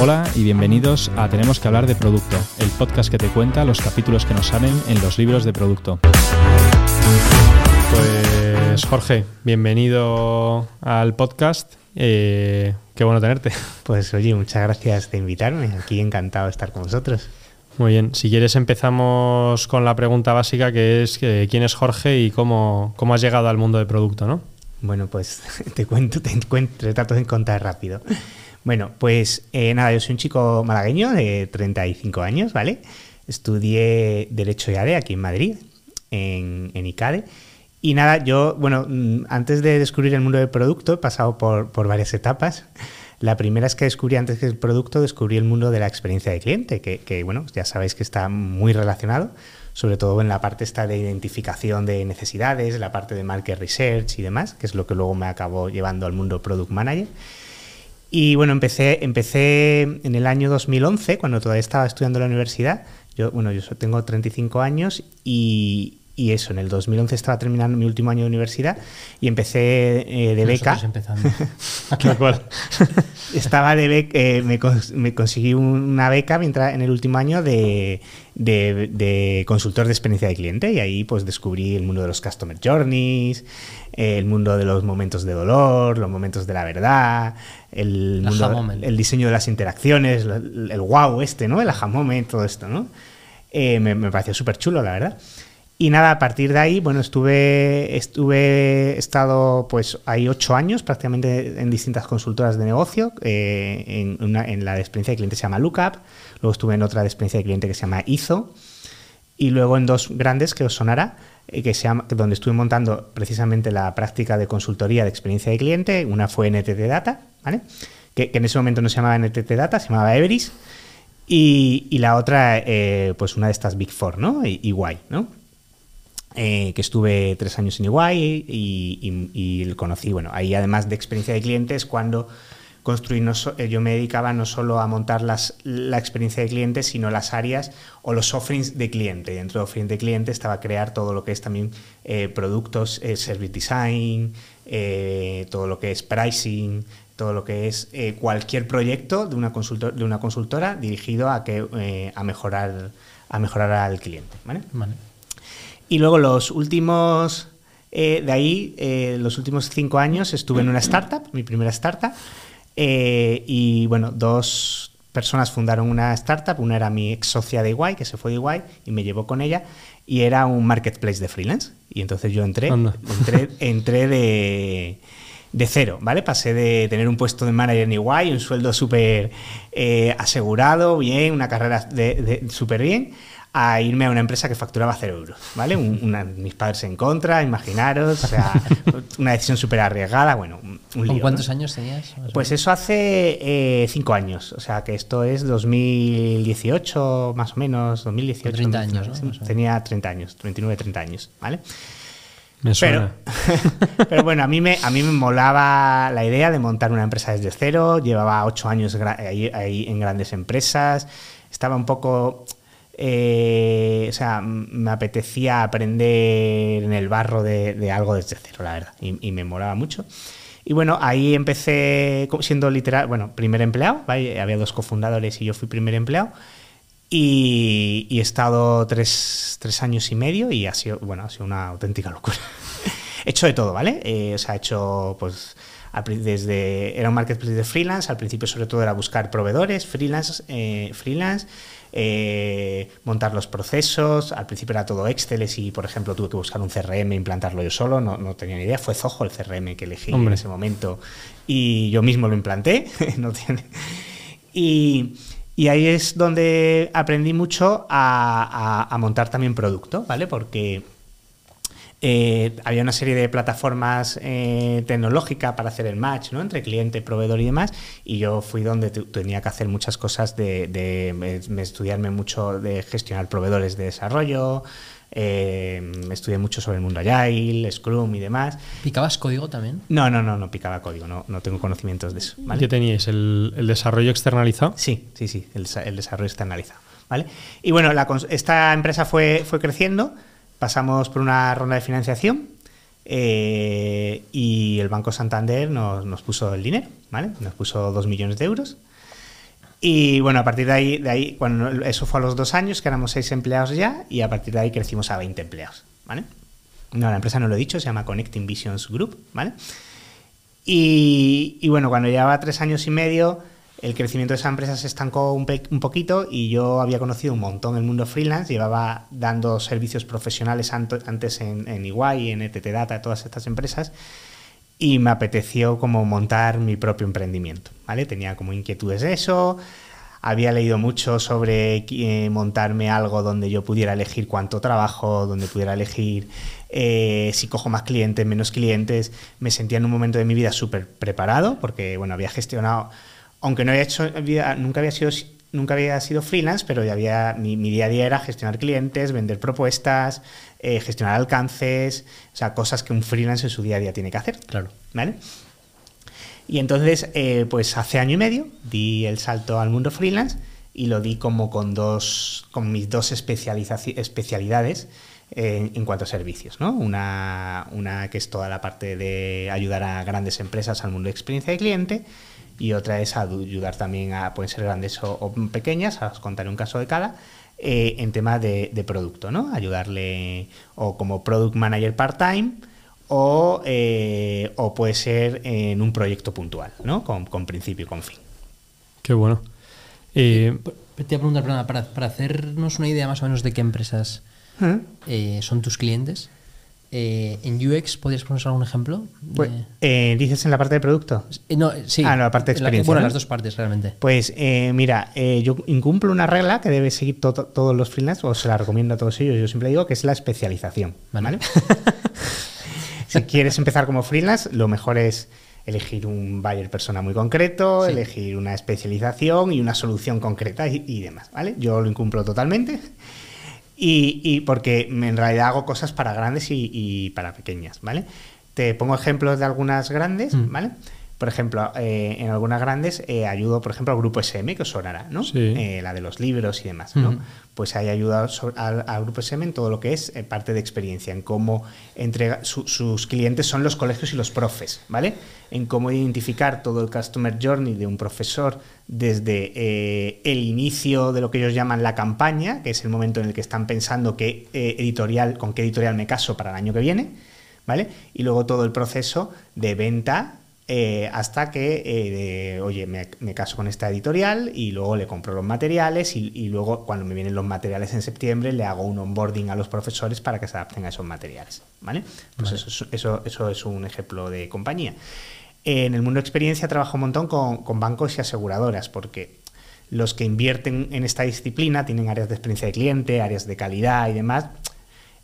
Hola y bienvenidos a Tenemos que hablar de producto, el podcast que te cuenta los capítulos que nos salen en los libros de producto. Pues Jorge, bienvenido al podcast. Eh, qué bueno tenerte. Pues oye, muchas gracias de invitarme. Aquí encantado de estar con vosotros. Muy bien, si quieres empezamos con la pregunta básica que es que, quién es Jorge y cómo, cómo has llegado al mundo de producto, ¿no? Bueno, pues te cuento, te, cuento, te trato de contar rápido. Bueno, pues eh, nada, yo soy un chico malagueño de 35 años, ¿vale? Estudié Derecho y ADE aquí en Madrid, en, en ICADE. Y nada, yo, bueno, mm, antes de descubrir el mundo del producto he pasado por, varias etapas. La primera es que descubrí antes que el producto, descubrí el mundo de la experiencia de cliente, que, que, bueno, ya sabéis que está muy relacionado, sobre todo en la parte esta de identificación de necesidades, la parte de market research y demás, que es lo que luego me acabó llevando al mundo product manager. Y bueno, empecé, empecé en el año 2011, cuando todavía estaba estudiando en la universidad. Yo, bueno, yo tengo 35 años y, y eso, en el 2011 estaba terminando mi último año de universidad y empecé eh, de beca. empezando. estaba de beca, eh, me, me, conseguí una beca mientras, en el último año de, de, de, consultor de experiencia de cliente y ahí pues descubrí el mundo de los customer journeys, el mundo de los momentos de dolor, los momentos de la verdad, el, mundo, el diseño de las interacciones, el, el, wow este, ¿no? El aha moment, todo esto, ¿no? Eh, me, me pareció súper chulo, la verdad. Y nada, a partir de ahí, bueno, estuve, estuve, he estado pues ahí ocho años prácticamente en distintas consultoras de negocio. Eh, en, una, en, la de experiencia de cliente se llama Lookup, luego estuve en otra de experiencia de cliente que se llama IZO, y luego en dos grandes que os sonará, eh, que se llama, donde estuve montando precisamente la práctica de consultoría de experiencia de cliente. Una fue NTT Data, ¿vale? Que, en ese momento no se llamaba NTT Data, se llamaba Everis. Y, y la otra, eh, pues una de estas Big Four, ¿no? Igual, ¿no? Eh, que estuve tres años en Iguay y, y, conocí, bueno, ahí además de experiencia de clientes, cuando construí, no so, yo me dedicaba no solo a montar las, la experiencia de clientes, sino las áreas o los offerings de cliente. Dentro de offerings de cliente estaba crear todo lo que es también eh, productos, eh, service design, todo lo que es pricing, todo lo que es eh, cualquier proyecto de una, consultor, de una consultora dirigido a, que, a, mejorar, a mejorar al cliente. vale. Y luego los últimos, eh, de ahí, eh, los últimos cinco años estuve en una startup, mi primera startup, eh, y bueno, dos personas fundaron una startup, una era mi ex socia de Iguay, que se fue de Iguay y me llevó con ella, y era un marketplace de freelance. Y entonces yo entré, entré, entré de, de cero, ¿vale? Pasé de tener un puesto de manager en Iguay, un sueldo súper eh, asegurado, bien, una carrera de, de súper bien, a irme a una empresa que facturaba cero euros, ¿vale? Un, una, mis padres en contra, imaginaros, o sea, una decisión súper arriesgada, bueno, un lío, ¿Con cuántos ¿no? años tenías? Pues eso hace eh, cinco años, o sea, que esto es 2018, más o menos, 2018. 30 años, ¿no? Tenía 30 años, 29, 30 años, ¿vale? Me suena. Pero, pero, bueno, a mí, me, a mí me molaba la idea de montar una empresa desde cero. Llevaba ocho años ahí, ahí en grandes empresas. Estaba un poco eh, o sea, me apetecía aprender en el barro de, de algo desde cero, la verdad, y, y, me molaba mucho. Y bueno, ahí empecé siendo literal, bueno, primer empleado, ¿vale? había dos cofundadores y yo fui primer empleado. Y, y he estado tres, tres, años y medio y ha sido, bueno, ha sido una auténtica locura. he hecho de todo, ¿vale? Eh, o sea, he hecho, pues, desde, era un marketplace de freelance, al principio sobre todo era buscar proveedores, freelance, eh, freelance eh, montar los procesos. Al principio era todo Excel y, por ejemplo, tuve que buscar un CRM, implantarlo yo solo, no, no tenía ni idea. Fue Zoho el CRM que elegí Hombre. en ese momento y yo mismo lo implanté. no tiene... y, y, ahí es donde aprendí mucho a, a, a montar también producto, ¿vale? Porque eh, había una serie de plataformas eh, tecnológicas para hacer el match ¿no? entre cliente, proveedor y demás, y yo fui donde tenía que hacer muchas cosas de, de, de estudiarme mucho de gestionar proveedores de desarrollo, eh, estudié mucho sobre el mundo Agile, Scrum y demás. ¿Picabas código también? No, no, no, no picaba código, no, no tengo conocimientos de eso. ¿vale? ¿Qué teníais? ¿El, ¿El, desarrollo externalizado? Sí, sí, sí, el, el desarrollo externalizado. ¿vale? Y bueno, la, esta empresa fue, fue creciendo pasamos por una ronda de financiación eh, y el Banco Santander nos, nos, puso el dinero, ¿vale? Nos puso dos millones de euros. Y bueno, a partir de ahí, de ahí cuando eso fue a los dos años, que éramos seis empleados ya, y a partir de ahí crecimos a 20 empleados, ¿vale? No, la empresa no lo he dicho, se llama Connecting Visions Group, ¿vale? Y, y bueno, cuando llevaba tres años y medio, el crecimiento de esa empresa se estancó un, poquito y yo había conocido un montón el mundo freelance, llevaba dando servicios profesionales antes en, en EY, en ETT Data, todas estas empresas, y me apeteció como montar mi propio emprendimiento, ¿vale? Tenía como inquietudes de eso, había leído mucho sobre eh, montarme algo donde yo pudiera elegir cuánto trabajo, donde pudiera elegir eh, si cojo más clientes, menos clientes. Me sentía en un momento de mi vida súper preparado porque, bueno, había gestionado, aunque no había hecho, nunca había sido nunca había sido freelance, pero ya había mi, mi día a día era gestionar clientes, vender propuestas, eh, gestionar alcances, o sea, cosas que un freelance en su día a día tiene que hacer. Claro. ¿Vale? Y entonces, eh, pues hace año y medio di el salto al mundo freelance y lo di como con dos, con mis dos especialidades eh, en cuanto a servicios, ¿no? Una, una que es toda la parte de ayudar a grandes empresas al mundo de experiencia de cliente y otra es ayudar también a, pueden ser grandes o, o pequeñas, os contaré un caso de cada, eh, en tema de, de producto, ¿no? Ayudarle o como product manager part-time o, eh, o puede ser en un proyecto puntual, ¿no? Con, con principio y con fin. Qué bueno. Y, Te iba a preguntar, perdona, para, para hacernos una idea más o menos de qué empresas eh, son tus clientes, eh, ¿en UX podrías ponernos algún ejemplo? Pues, eh, ¿Dices en la parte de producto? Eh, no, sí. Ah, no, la parte de En la- experiencia, bueno, ¿no? las dos partes realmente. Pues eh, mira, yo incumplo una regla que debe seguir to- todos los freelance, o se la recomiendo a todos ellos, yo siempre digo que es la especialización. Vale. ¿vale? si quieres empezar como freelance, lo mejor es elegir un buyer persona muy concreto, Sí. elegir una especialización y una solución concreta y, y demás, ¿vale? Yo lo incumplo totalmente. Y, y porque en realidad hago cosas para grandes y, y para pequeñas, ¿vale? Te pongo ejemplos de algunas grandes, Mm. ¿vale? Por ejemplo, eh, en algunas grandes eh, ayudo, por ejemplo, al grupo SM, que os sonará, ¿no? Sí. Eh, la de los libros y demás, ¿no? Pues ahí ayuda al, grupo SM en todo lo que es eh, parte de experiencia, en cómo entrega, su- sus clientes son los colegios y los profes, ¿vale? En cómo identificar todo el customer journey de un profesor desde el inicio de lo que ellos llaman la campaña, que es el momento en el que están pensando qué editorial, con qué editorial me caso para el año que viene, ¿vale? Y luego todo el proceso de venta eh, hasta que, eh, oye, me, me caso con esta editorial y luego le compro los materiales y, y luego cuando me vienen los materiales en septiembre le hago un onboarding a los profesores para que se adapten a esos materiales, ¿vale? Pues Eso, es- eso, eso es un ejemplo de compañía. En el mundo de experiencia trabajo un montón con, con bancos y aseguradoras porque los que invierten en esta disciplina tienen áreas de experiencia de cliente, áreas de calidad y demás,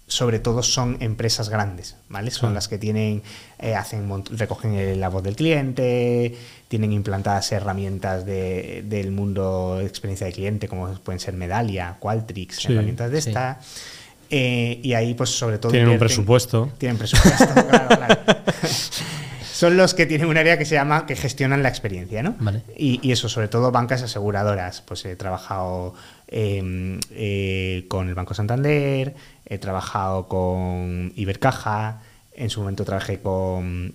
sobre todo son empresas grandes, ¿vale? Son las que tienen, eh, hacen, recogen el- la voz del cliente, tienen implantadas herramientas de- del mundo de experiencia de cliente, como pueden ser Medalia, Qualtrics, Sí, herramientas de sí. esta. Eh, y ahí, pues, sobre todo. Tienen un presupuesto. Tienen presupuesto, claro, claro. Son los que tienen un área que se llama que gestionan la experiencia, ¿no? Vale. Y, y eso, sobre todo bancas aseguradoras. Pues he trabajado eh, eh, con el Banco Santander, he trabajado con Ibercaja, en su momento trabajé con,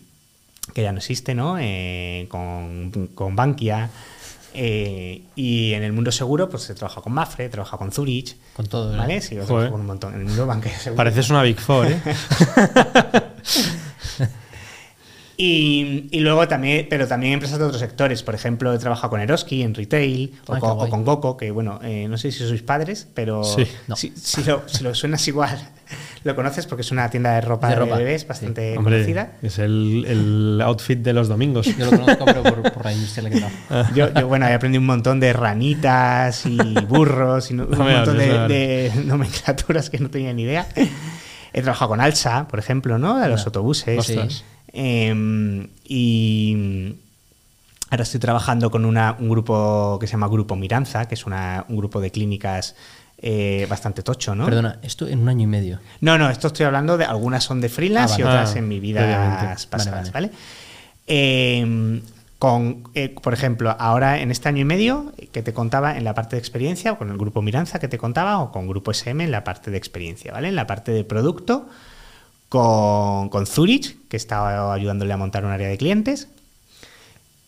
que ya no existe, ¿no? Eh, con, con Bankia. eh, y en el mundo seguro, pues he trabajado con Mafre, he trabajado con Zurich. Con todo, ¿verdad? ¿Vale? Sí, he trabajado con un montón. En el mundo bancario seguro. pareces una Big Four, ¿eh? Y, y luego también, pero también empresas de otros sectores. Por ejemplo, he trabajado con Eroski en retail o, Ah, con, o con Goco, que bueno, eh, no sé si sois padres, pero Sí. No. si, si lo, si lo suenas igual, lo conoces porque es una tienda de ropa De de, ropa, bebés sí. bastante Hombre, conocida. es el, el outfit de los domingos. Yo lo conozco, pero por, por la industria que trabajo. Yo, yo, bueno, he aprendido un montón de ranitas y burros y no- un montón de, no me de nomenclaturas que no tenía ni idea. He trabajado con Alsa, por ejemplo, ¿no? De los Ah, autobuses. ostras. Eh, y ahora estoy trabajando con una- un grupo que se llama Grupo Miranza, que es una- un grupo de clínicas eh, bastante tocho, ¿no? Perdona, esto en un año y medio. No, no, esto estoy hablando de algunas son de freelance Ah, vale. y otras Ah, en mi vida previamente. pasadas, Vale, ¿vale? Eh, con, eh, por ejemplo, ahora en este año y medio eh, que te contaba en la parte de experiencia, con el grupo Miranza que te contaba, o con grupo SM en la parte de experiencia, ¿vale? En la parte de producto, con, Zurich, que estaba ayudándole a montar un área de clientes,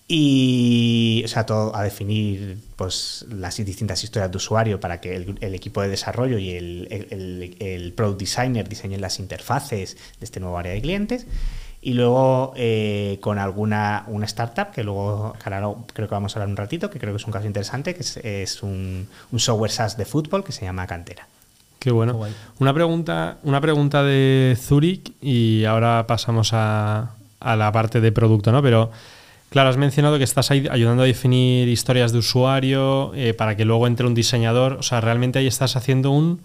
y o sea todo a definir pues las distintas historias de usuario para que el, equipo de desarrollo y el, product designer diseñen las interfaces de este nuevo área de clientes. Y luego eh, con alguna una startup que luego creo que vamos a hablar un ratito que creo que es un caso interesante que es, un, un, software SaaS de fútbol que se llama Cantera Qué bueno. una pregunta, una pregunta de Zurich y ahora pasamos a, a la parte de producto, ¿no? Pero Claro, has mencionado que estás ayudando a definir historias de usuario eh, para que luego entre un diseñador. O sea, realmente ahí estás haciendo un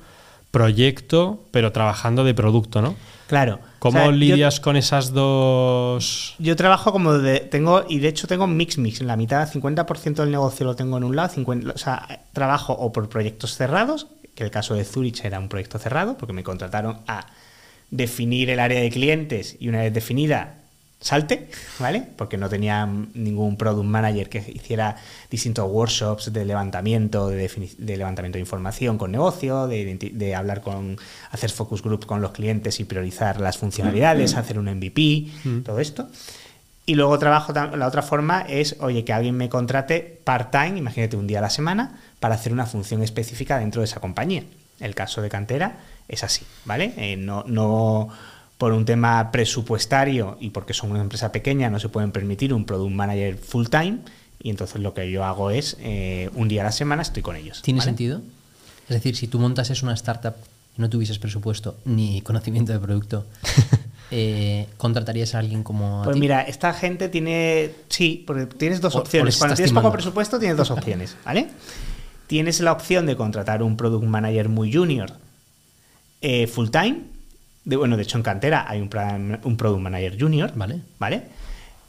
proyecto, pero trabajando de producto, ¿no? Claro. ¿Cómo lidias con esas dos? Yo trabajo como de. tengo Y de hecho tengo mix mix. En la mitad, 50% del negocio lo tengo en un lado, 50, o sea, trabajo o por proyectos cerrados, que el caso de Zurich era un proyecto cerrado, porque me contrataron a definir el área de clientes y una vez definida salte, ¿vale? Porque no tenía ningún product manager que hiciera distintos workshops de levantamiento, de, levantamiento de información con negocio, de, hablar con, hacer focus group con los clientes y priorizar las funcionalidades, mm. hacer un MVP, mm. todo esto. Y luego trabajo, la otra forma es, oye, que alguien me contrate part-time, imagínate un día a la semana, para hacer una función específica dentro de esa compañía. El caso de cantera es así, ¿vale? Eh, no, no por un tema presupuestario y porque son una empresa pequeña no se pueden permitir un product manager full time y entonces lo que yo hago es eh, un día a la semana estoy con ellos. ¿Tiene sentido? Es decir, si tú montases una startup y no tuvieses presupuesto ni conocimiento de producto, eh, ¿contratarías a alguien como... pues mira, esta gente tiene... Sí, porque tienes dos opciones. Cuando tienes poco presupuesto tienes dos opciones, ¿vale? Tienes la opción de contratar un product manager muy junior eh, full time bueno, de hecho en cantera hay un, un Product Manager Junior, ¿vale? ¿Vale?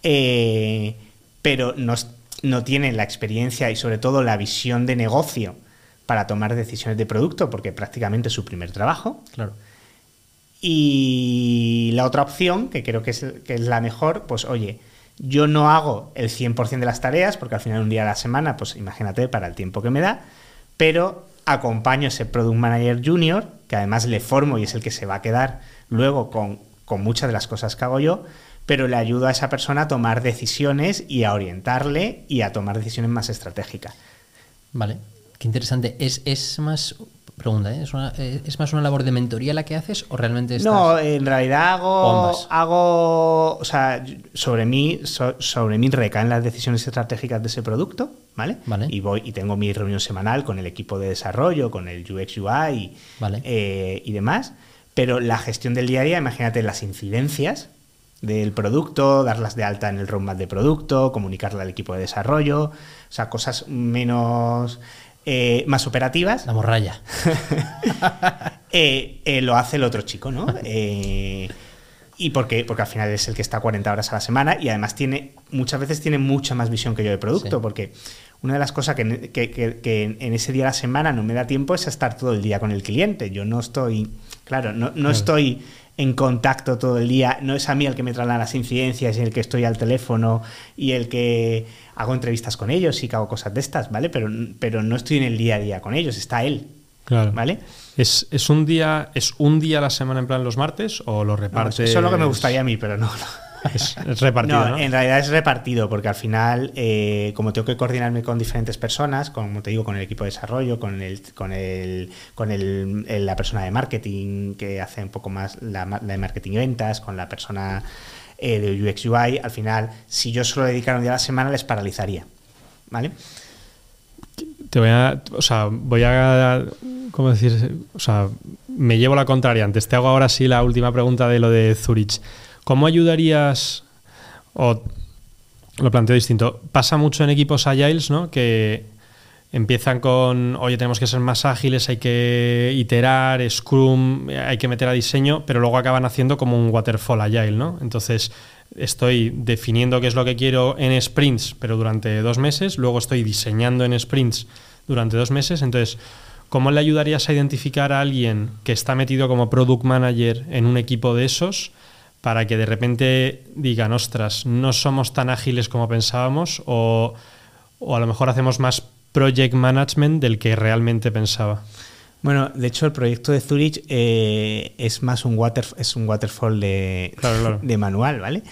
Eh, pero no, no tiene la experiencia y sobre todo la visión de negocio para tomar decisiones de producto, porque prácticamente es su primer trabajo. Claro. Y la otra opción, que creo que es, que es la mejor, pues oye, yo no hago el 100% de las tareas, porque al final un día a la semana, pues imagínate para el tiempo que me da, pero acompaño a ese Product Manager Junior, que además le formo y es el que se va a quedar luego con, muchas de las cosas que hago yo, pero le ayudo a esa persona a tomar decisiones y a orientarle y a tomar decisiones más estratégicas. Vale, qué interesante. ¿Es, es más Pregunta, ¿eh? ¿Es, ¿Es, más una labor de mentoría la que haces o realmente estás... No, en realidad hago, hago o sea, sobre mí, sobre mí recaen las decisiones estratégicas de ese producto, ¿vale? vale. Y voy y tengo mi reunión semanal con el equipo de desarrollo, con el UX UI vale. Eh, y demás. Pero la gestión del día a día, imagínate las incidencias del producto, darlas de alta en el roadmap de producto, comunicarle al equipo de desarrollo, o sea, cosas menos eh, más operativas. La morralla. Eh, eh, lo hace el otro chico, ¿no? y porque, porque al final es el que está 40 horas a la semana y además tiene, muchas veces tiene mucha más visión que yo de producto, porque una de las cosas que, que, en ese día a la semana no me da tiempo es estar todo el día con el cliente. Yo no estoy, claro, no, no estoy en contacto todo el día, no es a mí el que me traen las incidencias y el que estoy al teléfono y el que hago entrevistas con ellos y que hago cosas de estas, ¿vale? Pero, pero no estoy en el día a día con ellos, está él. Claro. ¿Vale? ¿Es, un día, ¿Es un día a la semana en plan los martes o lo repartes? eso es lo que me gustaría a mí, pero no. Es, repartido. No, en realidad es repartido, porque al final, eh, como tengo que coordinarme con diferentes personas, como te digo, con el equipo de desarrollo, con el, con el, con el, la persona de marketing que hace un poco más la, de marketing y ventas, con la persona eh, de UX UI, al final, si yo solo dedicara un día a la semana, les paralizaría. ¿Vale? Te voy a. O sea, voy a. ¿Cómo decir? O sea, me llevo la contraria. Antes te hago ahora sí la última pregunta de lo de Zurich. ¿Cómo ayudarías, o lo planteo distinto, pasa mucho en equipos agiles, ¿no? Que empiezan con, oye, tenemos que ser más ágiles, hay que iterar, Scrum, hay que meter a diseño, pero luego acaban haciendo como un waterfall agile, ¿no? Entonces, estoy definiendo qué es lo que quiero en sprints, pero durante dos meses, luego estoy diseñando en sprints durante dos meses, entonces... ¿Cómo le ayudarías a identificar a alguien que está metido como product manager en un equipo de esos para que de repente digan, ostras, no somos tan ágiles como pensábamos o, a lo mejor hacemos más project management del que realmente pensaba? Bueno, de hecho el proyecto de Zurich eh, es más un, water, es un waterfall de, de manual, ¿vale?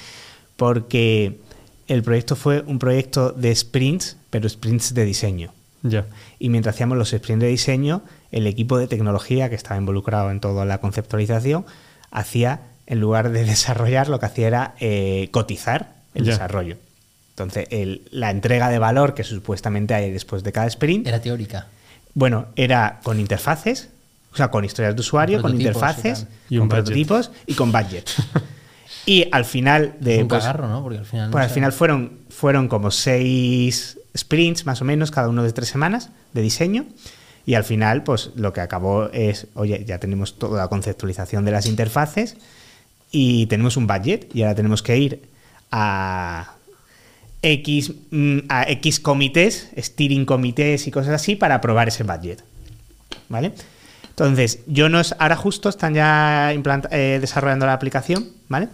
Porque el proyecto fue un proyecto de sprints, pero sprints de diseño. Ya. Y mientras hacíamos los sprints de diseño, el equipo de tecnología que estaba involucrado en toda la conceptualización hacía, en lugar de desarrollar, lo que hacía era eh, cotizar el Ya. desarrollo. Entonces, el- la entrega de valor que supuestamente hay después de cada sprint, Era teórica. bueno, era con interfaces, o sea, con historias de usuario, con interfaces. Y con budget. prototipos y con budget. y al final de... Un pues, cagarro, ¿no? Porque al final. no pues al sé. final fueron, fueron como seis sprints más o menos, cada uno de tres semanas de diseño. Y al final, pues lo que acabó es, oye, ya tenemos toda la conceptualización de las interfaces y tenemos un budget y ahora tenemos que ir a X, mm, a X comités, steering comités y cosas así para aprobar ese budget. ¿Vale? Entonces, yo no ahora justo están ya eh, desarrollando la aplicación, ¿vale?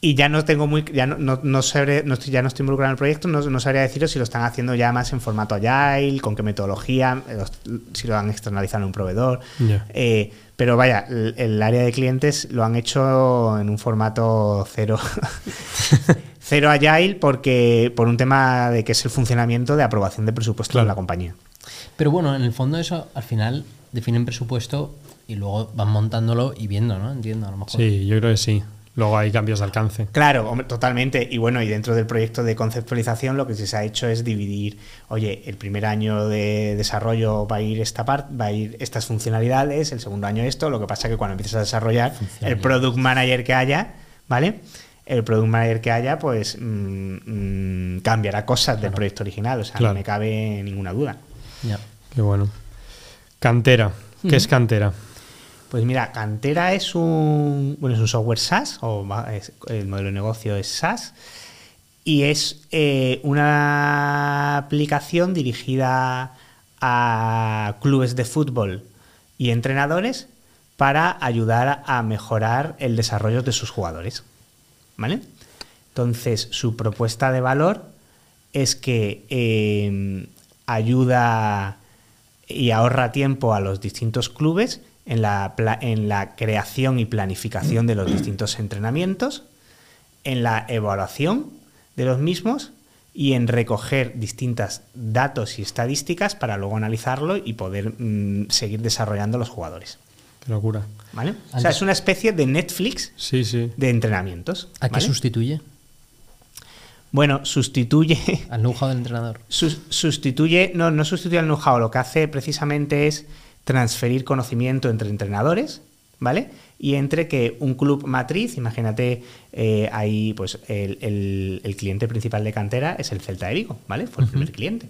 Y ya no tengo muy, ya no, no, no sabré- no estoy, ya no estoy involucrado en el proyecto, no, no sabría deciros si lo están haciendo ya más en formato agile, con qué metodología, los- si lo han externalizado en un proveedor. Eh, pero vaya, el, el área de clientes lo han hecho en un formato cero, cero agile porque por un tema de que es el funcionamiento de aprobación de presupuesto Claro. de la compañía. Pero bueno, en el fondo, eso al final definen presupuesto y luego van montándolo y viendo, ¿no? Entiendo, a lo mejor. Sí, yo creo que sí. Luego hay cambios de alcance. Claro, hombre, totalmente. Y bueno, y dentro del proyecto de conceptualización lo que sí se ha hecho es dividir, oye, el primer año de desarrollo va a ir esta parte, va a ir estas funcionalidades, el segundo año esto, lo que pasa que cuando empiezas a desarrollar, el product manager que haya, ¿vale? El product manager que haya, pues mm, mm, cambiará cosas del proyecto original, o sea, Claro. no me cabe ninguna duda. Ya. Qué bueno. Cantera. ¿Qué es cantera? Pues mira, Cantera es un, bueno, es un software SaaS, o el modelo de negocio es SaaS, y es eh, una aplicación dirigida a clubes de fútbol y entrenadores para ayudar a mejorar el desarrollo de sus jugadores. ¿Vale? Entonces, su propuesta de valor es que eh, ayuda y ahorra tiempo a los distintos clubes en la, pla- en la creación y planificación de los distintos entrenamientos, en la evaluación de los mismos y en recoger distintas datos y estadísticas para luego analizarlo y poder mm, seguir desarrollando los jugadores. Qué locura. ¿Vale? O sea, es una especie de Netflix Sí, sí. de entrenamientos. ¿A qué sustituye? Bueno, sustituye Al know-how del entrenador. Sus- sustituye, no, no sustituye al know-how, lo que hace precisamente es transferir conocimiento entre entrenadores, ¿vale? Y entre que un club matriz, imagínate, eh, ahí pues el, el- el cliente principal de cantera es el Celta de Vigo, ¿vale? Fue el primer cliente.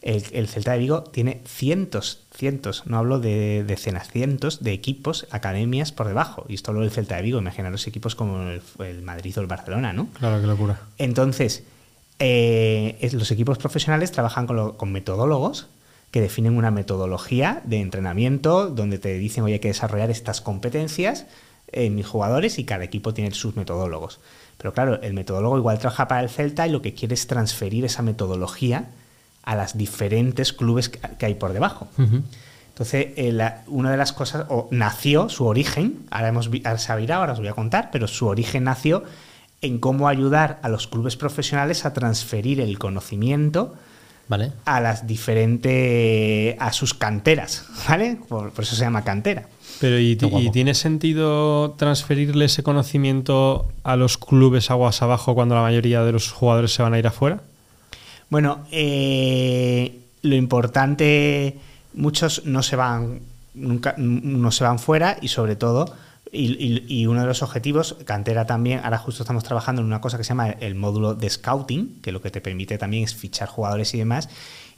El, el Celta de Vigo tiene cientos, cientos, no hablo de decenas, cientos de equipos, academias por debajo. Y esto hablo del Celta de Vigo, imaginaros equipos como el, el Madrid o el Barcelona, ¿no? Claro, qué locura. Entonces, eh, es- los equipos profesionales trabajan con, lo- con metodólogos que definen una metodología de entrenamiento donde te dicen, oye, hay que desarrollar estas competencias en mis jugadores y cada equipo tiene sus metodólogos. Pero claro, el metodólogo igual trabaja para el Celta y lo que quiere es transferir esa metodología a las diferentes clubes que hay por debajo. Entonces, eh, la- una de las cosas, o nació su origen, ahora, hemos, ahora se ha virado, ahora os voy a contar, pero su origen nació en cómo ayudar a los clubes profesionales a transferir el conocimiento ¿Vale? a las diferentes, a sus canteras, ¿vale? Por, por eso se llama cantera. Pero ¿y, Qué ti- guapo. y tiene sentido transferirle ese conocimiento a los clubes aguas abajo cuando la mayoría de los jugadores se van a ir afuera? Bueno, eh, lo importante, muchos no se van, nunca, no se van fuera y sobre todo, y, y- y uno de los objetivos, Cantera también, ahora justo estamos trabajando en una cosa que se llama el módulo de scouting, que lo que te permite también es fichar jugadores y demás,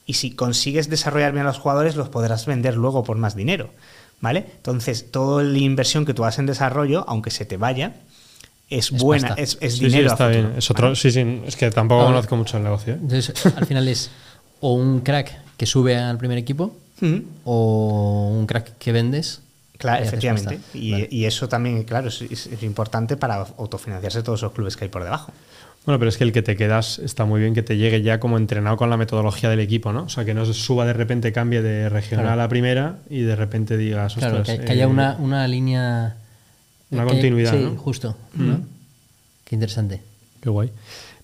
y si consigues desarrollar bien a los jugadores, los podrás vender luego por más dinero, ¿vale? Entonces, toda la inversión que tú haces en desarrollo, aunque se te vaya, es, Es buena, pasta. es, es Sí, sí, dinero. a está futuro, bien. Es otro, ¿vale? sí, sí, es que tampoco Ah, conozco mucho el negocio. ¿eh? Entonces, al final es o un crack que sube al primer equipo o un crack que vendes. Claro, efectivamente. Y, Vale. y eso también, claro, es, es- es importante para autofinanciarse todos los clubes que hay por debajo. Bueno, pero es que el que te quedas está muy bien que te llegue ya como entrenado con la metodología del equipo, ¿no? O sea, que no se suba de repente, cambie de regional Claro. a primera y de repente digas, Claro, que, que haya eh, una, una línea. una que- continuidad, Sí, ¿no? justo. Mm. ¿no? Qué interesante. Qué guay.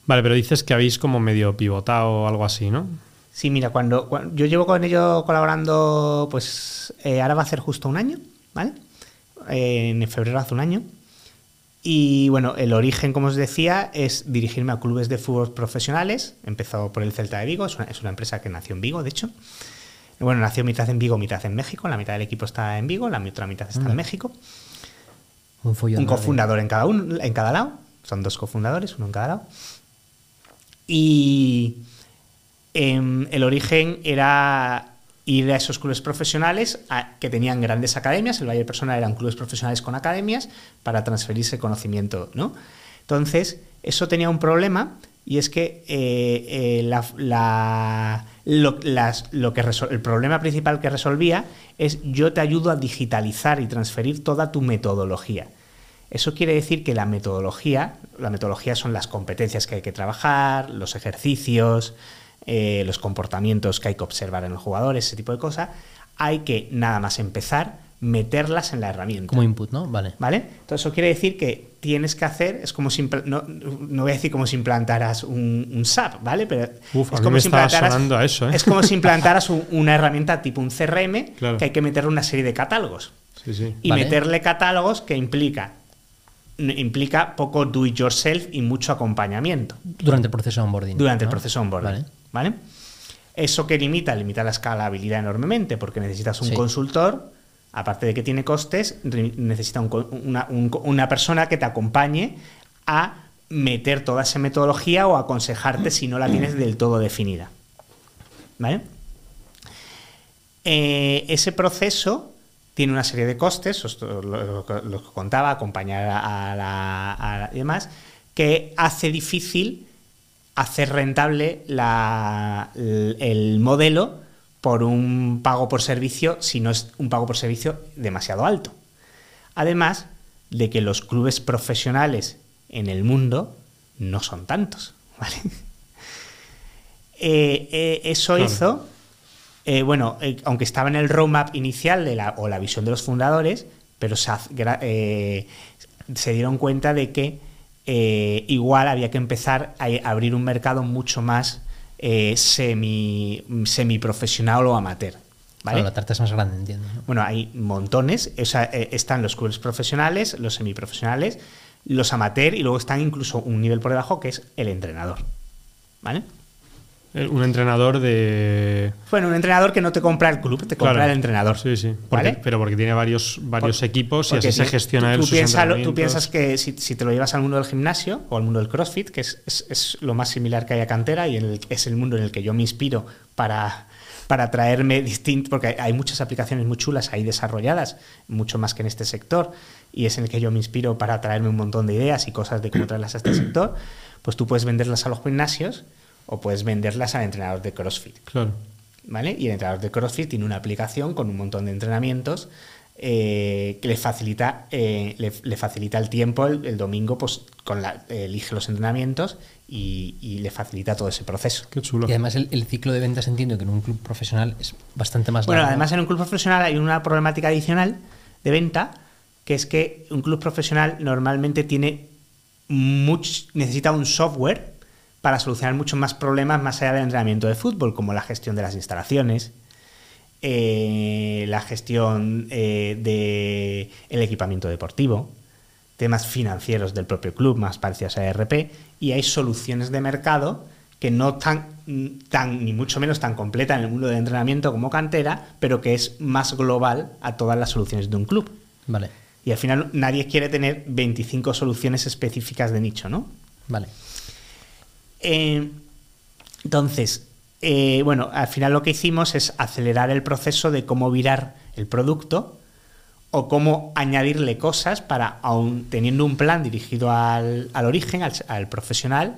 Vale, pero dices que habéis como medio pivotado o algo así, ¿no? Sí, mira, cuando, cuando- yo llevo con ello colaborando, pues eh, ahora va a ser justo un año, ¿vale? En febrero hace un año. Y bueno, el origen, como os decía, es dirigirme a clubes de fútbol profesionales. Empezó por el Celta de Vigo, es una, es una empresa que nació en Vigo, de hecho. Bueno, nació mitad en Vigo, mitad en México. La mitad del equipo está en Vigo, la otra mitad está en México. Un cofundador en cada, uno, en cada lado. Son dos cofundadores, uno en cada lado. Y em, el origen era ir a esos clubes profesionales que tenían grandes academias. El Valle Personal eran clubes profesionales con academias para transferirse conocimiento, ¿no? Entonces, eso tenía un problema y es que eh, eh, la- lo, lo que el problema principal que resolvía es yo te ayudo a digitalizar y transferir toda tu metodología. Eso quiere decir que la metodología, la metodología son las competencias que hay que trabajar, los ejercicios, eh, los comportamientos que hay que observar en los jugadores, ese tipo de cosas, hay que nada más empezar, meterlas en la herramienta. Como input, ¿no? Vale. ¿Vale? Entonces eso quiere decir que tienes que hacer, es como si, no, no voy a decir como si implantaras un, un SAP, ¿vale? Pero Uf, es como si a eso, ¿eh? es como si implantaras un- una herramienta tipo un CRM Claro. que hay que meterle una serie de catálogos Sí, sí. y Vale. meterle catálogos que implica implica poco do it yourself y mucho acompañamiento Durante el proceso de onboarding. durante el proceso de onboarding. Vale. ¿Vale? Eso que limita, limita la escalabilidad enormemente, porque necesitas un Sí. consultor, aparte de que tiene costes, necesita un una, un co- una persona que te acompañe a meter toda esa metodología o aconsejarte si no la tienes del todo definida. ¿Vale? Eh, ese proceso tiene una serie de costes, lo que contaba, acompañar a la, a la- y demás, que hace difícil hacer rentable la- el, el modelo por un pago por servicio si no es un pago por servicio demasiado alto. Además de que los clubes profesionales en el mundo no son tantos. ¿vale? Eh, eh, eso Claro. hizo, eh, bueno, aunque estaba en el roadmap inicial de la, o la visión de los fundadores, pero se dieron cuenta de que eh, igual había que empezar a, abrir un mercado mucho más eh, semi, semiprofesional o amateur. ¿vale? Claro, la tarta es más grande, entiendo. ¿no? Bueno, hay montones. O sea, eh, están los clubes profesionales, los semiprofesionales, los amateur y luego están incluso un nivel por debajo que es el entrenador. ¿Vale? Eh, Un entrenador de. Bueno, un entrenador que no te compra el club, te compra Claro. el entrenador. Sí, sí. Porque- ¿Vale? Pero porque tiene varios, varios Por- equipos y así se gestiona tú, él tú tú piensas que si, si te lo llevas al mundo del gimnasio o al mundo del CrossFit, que es, es- es lo más similar que hay a cantera y en el- es el mundo en el que yo me inspiro para, para traerme distinto, porque hay, hay muchas aplicaciones muy chulas ahí desarrolladas, mucho más que en este sector, y es en el que yo me inspiro para traerme un montón de ideas y cosas de cómo traerlas a este sector, pues tú puedes venderlas a los gimnasios o puedes venderlas al entrenador de CrossFit. Claro. ¿vale? Y el entrenador de CrossFit tiene una aplicación con un montón de entrenamientos eh, que le facilita, eh, le, le facilita el tiempo el, el domingo, pues con la, elige los entrenamientos y, y le facilita todo ese proceso. Qué chulo. Y además el, el ciclo de ventas entiendo que en un club profesional es bastante más Bueno, largo. además en un club profesional hay una problemática adicional de venta, que es que un club profesional normalmente tiene much- necesita un software para solucionar muchos más problemas más allá del entrenamiento de fútbol, como la gestión de las instalaciones, eh, la gestión eh, de el equipamiento deportivo, temas financieros del propio club, más parecidos a ERP, y hay soluciones de mercado que no tan, tan, ni mucho menos tan completa en el mundo del entrenamiento como cantera, pero que es más global a todas las soluciones de un club. Vale, Y al final nadie quiere tener 25 soluciones específicas de nicho, ¿no? vale. Eh, entonces, eh, bueno, al final lo que hicimos es acelerar el proceso de cómo virar el producto o cómo añadirle cosas para, aún teniendo un plan dirigido al, al origen, al, al profesional,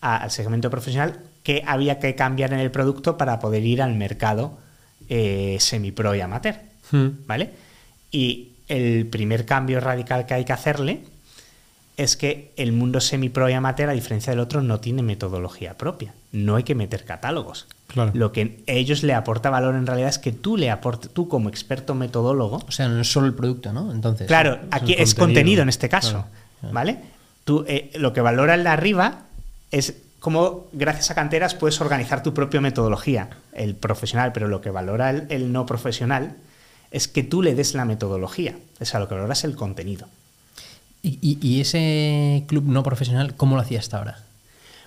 a- al segmento profesional, que había que cambiar en el producto para poder ir al mercado eh, semi-pro y amateur. Hmm. ¿Vale? Y el primer cambio radical que hay que hacerle es que el mundo semi-pro y amateur, a diferencia del otro, no tiene metodología propia. No hay que meter catálogos. Claro. Lo que a ellos le aporta valor en realidad es que tú le aportes, tú como experto metodólogo, O sea, no es solo el producto, ¿no? Entonces. claro, aquí es contenido. en este caso, Claro. ¿vale? Tú, eh, lo que valora el de arriba es cómo gracias a canteras puedes organizar tu propia metodología, el profesional, pero lo que valora el, no profesional es que tú le des la metodología, o sea, lo que valora es el contenido. ¿Y, ese club no profesional, cómo lo hacía hasta ahora?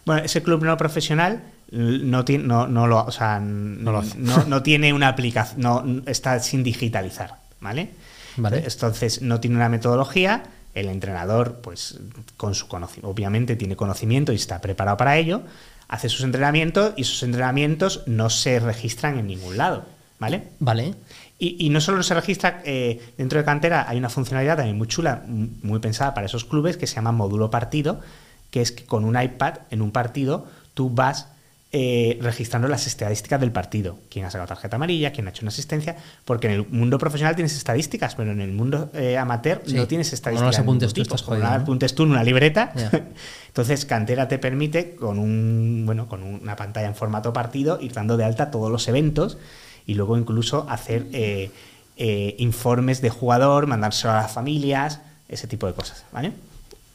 Bueno, ese club no profesional no, tiene, no, lo, o sea, no, no, tiene una aplicación, no, está sin digitalizar, ¿vale? ¿vale? Entonces no tiene una metodología, el entrenador, pues con su conocimiento, obviamente tiene conocimiento y está preparado para ello, hace sus entrenamientos y sus entrenamientos no se registran en ningún lado, ¿vale? Vale. Y, no solo se registra, eh, dentro de cantera hay una funcionalidad también muy chula, muy pensada para esos clubes, que se llama módulo partido, que es que con un iPad en un partido tú vas eh, registrando las estadísticas del partido. Quién ha sacado tarjeta amarilla, quién ha hecho una asistencia, porque en el mundo profesional tienes estadísticas, pero en el mundo eh, amateur no tienes estadísticas. No las apuntes tú, estás apuntes tú en una libreta. Entonces, Cantera te permite, con, un, bueno, con una pantalla en formato partido, ir dando de alta todos los eventos y luego incluso hacer eh, informes de jugador, mandárselo a las familias, ese tipo de cosas. ¿vale?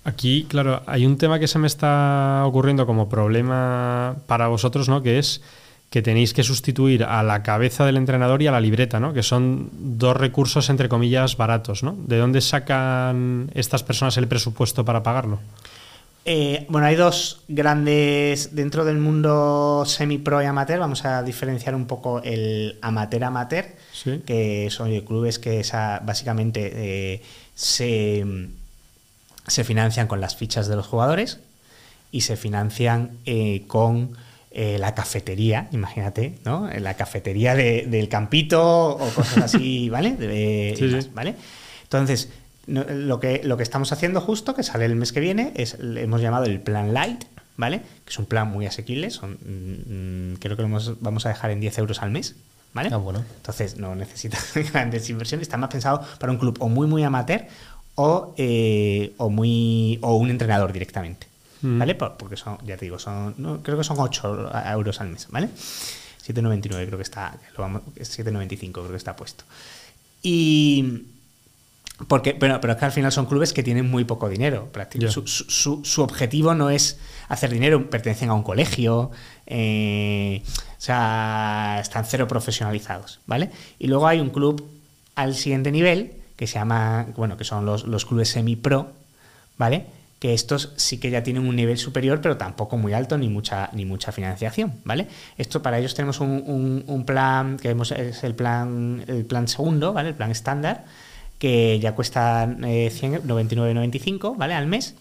Aquí, claro, hay un tema que se me está ocurriendo como problema para vosotros, ¿no? Que es que tenéis que sustituir a la cabeza del entrenador y a la libreta, ¿no? Que son dos recursos, entre comillas, baratos, ¿no? ¿De dónde sacan estas personas el presupuesto para pagarlo? Eh, bueno, hay dos grandes dentro del mundo semi-pro y amateur. Vamos a diferenciar un poco el amateur-amateur, que son clubes que esa, básicamente eh, se se financian con las fichas de los jugadores y se financian eh, con la cafetería, imagínate, ¿no? La cafetería del campito o cosas así, ¿vale? ¿vale? Entonces, lo, que, lo que estamos haciendo justo, que sale el mes que viene, es hemos llamado el plan light, ¿vale? Que es un plan muy asequible, son, mm, mm, creo que lo vamos a dejar en 10 euros al mes, ¿vale? Ah, bueno. Entonces no necesita grandes inversiones, está más pensado para un club o muy muy amateur o, eh, o, muy, o un entrenador directamente. Mm. ¿Vale? Porque son, ya te digo, son, creo que son 8 euros al mes, ¿vale? 7,99 creo que está, 7,95 creo que está puesto. Y, porque, pero, pero es que al final son clubes que tienen muy poco dinero. Su, su, su, objetivo no es hacer dinero, pertenecen a un colegio, eh, o sea, están cero profesionalizados, ¿vale? Y luego hay un club al siguiente nivel que se llama, bueno, que son los, los clubes semi-pro, ¿vale? Que estos sí que ya tienen un nivel superior, pero tampoco muy alto ni mucha, ni mucha financiación, ¿vale? Esto para ellos tenemos un, un, plan que es el plan, el plan segundo, ¿vale? El plan estándar, que ya cuesta eh, 99,95, ¿vale? Al mes.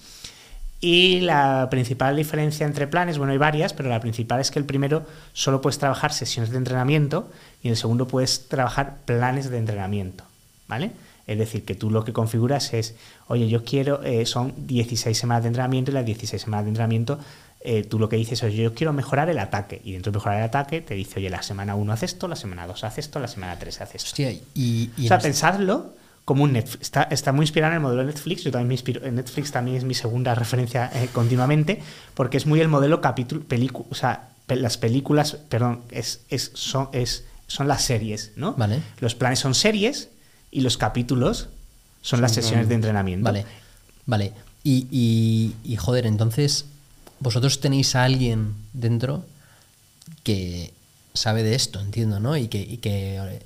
Y la principal diferencia entre planes, bueno, hay varias, pero la principal es que el primero solo puedes trabajar sesiones de entrenamiento y el segundo puedes trabajar planes de entrenamiento, ¿vale? Es decir, que tú lo que configuras es, oye, yo quiero, eh, son 16 semanas de entrenamiento y las 16 semanas de entrenamiento eh, tú lo que dices es, yo quiero mejorar el ataque. Y dentro de mejorar el ataque te dice, oye, la semana 1 hace esto, la semana 2 hace esto, la semana 3 hace esto. Hostia, y, o sea, pensadlo como un Netflix. Está, está, muy inspirado en el modelo de Netflix. Yo también me inspiro. Netflix también es mi segunda referencia eh, continuamente, porque es muy el modelo capítulo, película, o sea, las películas, perdón, es, es, son, es, son las series, ¿no? Vale. Los planes son series y los capítulos son las sesiones de entrenamiento. Vale, vale. Y, y, joder, entonces, vosotros tenéis a alguien dentro que sabe de esto, entiendo, ¿no? Y que, que eh,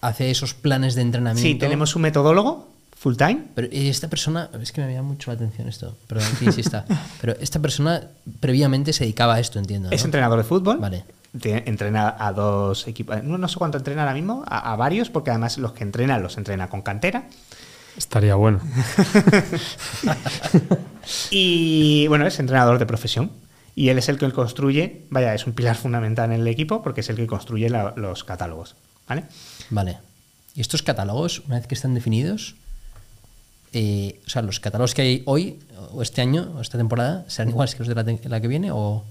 hace esos planes de entrenamiento. Sí, tenemos un metodólogo full time. Pero esta persona, es que me llama mucho la atención esto, perdón que insista, pero esta persona previamente se dedicaba a esto, entiendo. Es entrenador de fútbol. Vale entrena a dos equipos, no, sé cuánto entrena ahora mismo, a, varios, porque además los que entrena los entrena con cantera. Estaría bueno. y bueno, es entrenador de profesión. Y él es el que construye, vaya, es un pilar fundamental en el equipo porque es el que construye los catálogos. ¿Vale? Vale. ¿Y estos catálogos, una vez que están definidos, eh, o sea, los catálogos que hay hoy, o este año, o esta temporada, serán iguales que los de la que viene? o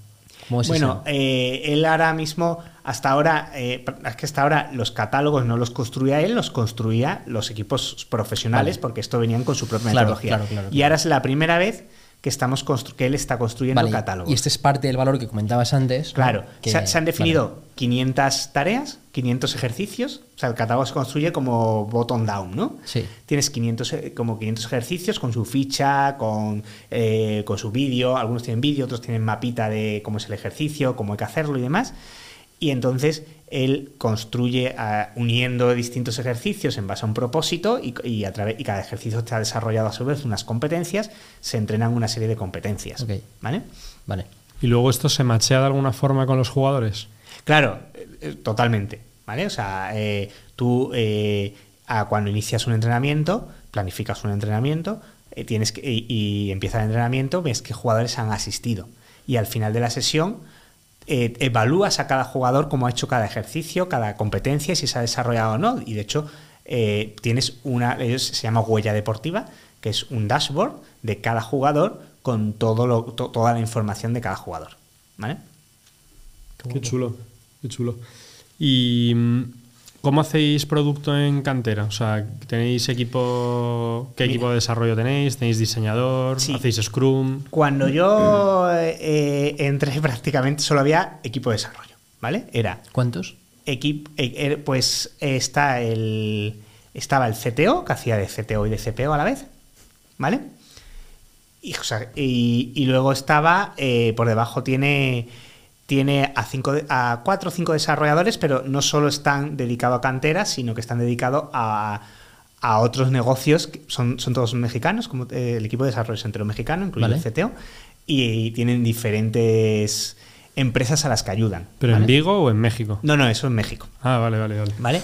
bueno, eh, él ahora mismo, hasta ahora, eh, es que hasta ahora los catálogos no los construía él, los construía los equipos profesionales, porque esto venían con su propia metodología. y ahora es la primera vez que, estamos que él está construyendo Vale, catálogos. Y este es parte del valor que comentabas antes. ¿no? Claro, Que- se, se han definido vale. 500 tareas, 500 ejercicios. O sea, el catálogo se construye como bottom down, ¿no? Sí. Tienes 500, eh, como 500 ejercicios con su ficha, con, eh, con su vídeo. Algunos tienen vídeo, otros tienen mapita de cómo es el ejercicio, cómo hay que hacerlo y demás. Y entonces él construye ah, uniendo distintos ejercicios en base a un propósito y, y a través, y cada ejercicio está desarrollado a su vez unas competencias, se entrenan una serie de competencias. ¿Vale? Vale. ¿Y luego esto se machea de alguna forma con los jugadores? Claro, eh, eh, totalmente. ¿Vale? O sea, eh, tú eh, a cuando inicias un entrenamiento, planificas un entrenamiento, eh, tienes que, y, y empieza el entrenamiento, ves qué jugadores han asistido. Y al final de la sesión eh, evalúas a cada jugador cómo ha hecho cada ejercicio, cada competencia si se ha desarrollado o no. Y de hecho, eh, tienes una, ellos se llama huella deportiva, que es un dashboard de cada jugador con todo lo, to- toda la información de cada jugador. ¿Vale? Qué chulo, qué chulo. ¿Y mm, cómo hacéis producto en cantera? O sea, ¿tenéis equipo? ¿Qué Mira. equipo de desarrollo tenéis? ¿Tenéis diseñador? Sí. ¿Hacéis Scrum? Cuando yo eh, entré prácticamente solo había equipo de desarrollo, ¿vale? Era ¿Cuántos? equipo, pues eh, está el estaba el CTO que hacía de CTO y de CPO a la vez, ¿vale? Y, o sea, y- y luego estaba eh, por debajo tiene tiene a cinco de- a cuatro o cinco desarrolladores, pero no solo están dedicados a cantera, sino que están dedicados a a otros negocios que son, son todos mexicanos, como eh, el equipo de desarrollo es entero mexicano, incluido Vale. el CTO, y, tienen diferentes empresas a las que ayudan. ¿Pero en. Vigo o en México? No, no, eso en México. Ah, vale, vale, vale. ¿Vale?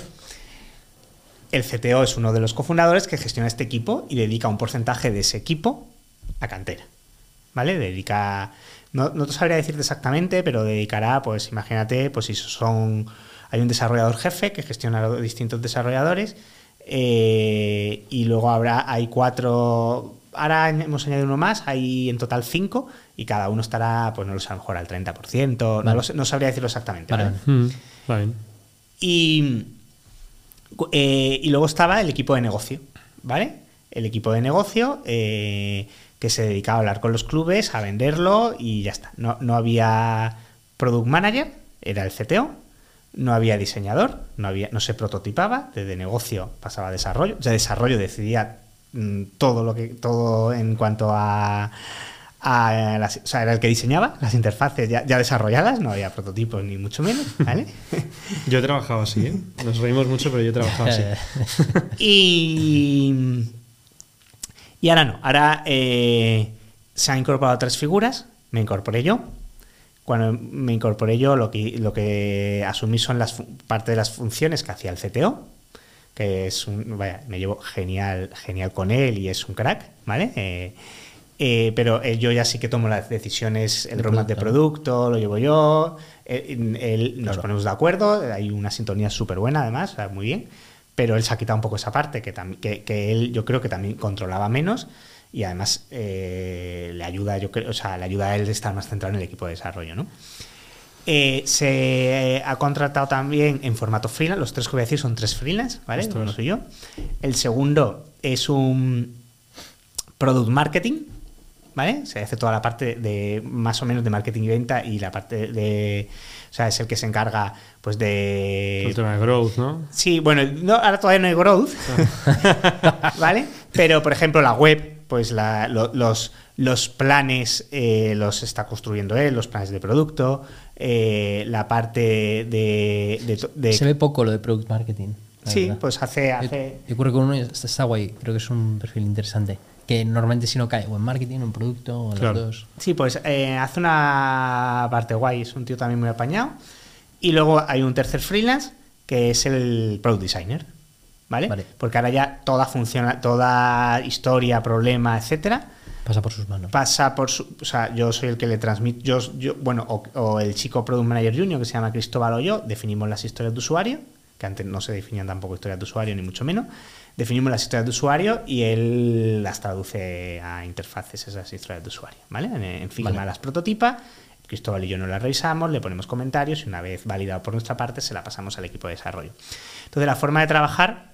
El CTO es uno de los cofundadores que gestiona este equipo y dedica un porcentaje de ese equipo a cantera. ¿Vale? Dedica. No, no te sabría decirte exactamente, pero dedicará, pues imagínate, pues si son. Hay un desarrollador jefe que gestiona a los distintos desarrolladores. eh, y luego habrá, hay cuatro. Ahora hemos añadido uno más, hay en total cinco, y cada uno estará, pues no lo sé, a lo mejor al 30%, no, Vale. lo sé- no sabría decirlo exactamente. Vale, ¿vale? vale. Mm. Y, eh, y luego estaba el equipo de negocio, ¿vale? El equipo de negocio eh, que se dedicaba a hablar con los clubes, a venderlo y ya está. No, no había product manager, era el CTO, no había diseñador, no, había, no se prototipaba, desde negocio pasaba a desarrollo, sea, desarrollo decidía mm, todo lo que todo en cuanto a, a las- o sea, era el que diseñaba las interfaces ya, ya desarrolladas, no había prototipos ni mucho menos, ¿vale? Yo he trabajado así, ¿eh? Nos reímos mucho, pero yo he trabajado así. Y, y ahora no, ahora eh, se han incorporado tres figuras, me incorporé yo. Cuando me incorporé yo, lo que, lo que asumí son las parte de las funciones que hacía el CTO, que es un, vaya, me llevo genial, genial con él y es un crack, ¿vale? Eh, eh, pero eh, yo ya sí que tomo las decisiones, el roadmap de producto. lo llevo yo, él, él- nos Claro. ponemos de acuerdo, hay una sintonía súper buena además, muy bien, pero él se ha quitado un poco esa parte que, que, que él yo creo que también controlaba menos y además eh, le ayuda, yo creo, o sea, le ayuda a él de estar más centrado en el equipo de desarrollo, ¿no? Eh, se ha contratado también en formato freelance, los tres que voy a decir son tres freelance, ¿vale? Ostras. Uno soy yo. El segundo es un product marketing, ¿vale? Se hace toda la parte de más o menos de marketing y venta y la parte de, o sea, es el que se encarga pues de El tema de growth, ¿no? Sí, bueno, no, ahora todavía no hay growth, ¿vale? Pero, por ejemplo, la web, pues la- lo- los, los planes eh, los está construyendo él, los planes de producto, eh, la parte de... de de- Se ve poco lo de product marketing. sí, verdad. pues hace... Yo, hace yo creo que uno está, está guay, creo que es un perfil interesante. Que normalmente si no cae o en marketing o en producto o en Claro. los dos. Sí, pues eh, hace una parte guay, es un tío también muy apañado. Y luego hay un tercer freelance que es el product designer, ¿vale? Vale. Porque ahora ya toda funciona, toda historia, problema, etcétera, Pasa por sus manos. pasa por su, o sea, yo soy el que le transmite, yo, yo bueno, o, o el chico Product Manager Junior que se llama Cristóbal o yo, definimos las historias de usuario, que antes no se definían tampoco historias de usuario, ni mucho menos, definimos las historias de usuario y él las traduce a interfaces esas historias de usuario, ¿vale? En, en Figma Vale. las prototipa, Cristóbal y yo no las revisamos, le ponemos comentarios y una vez validado por nuestra parte se la pasamos al equipo de desarrollo. Entonces la forma de trabajar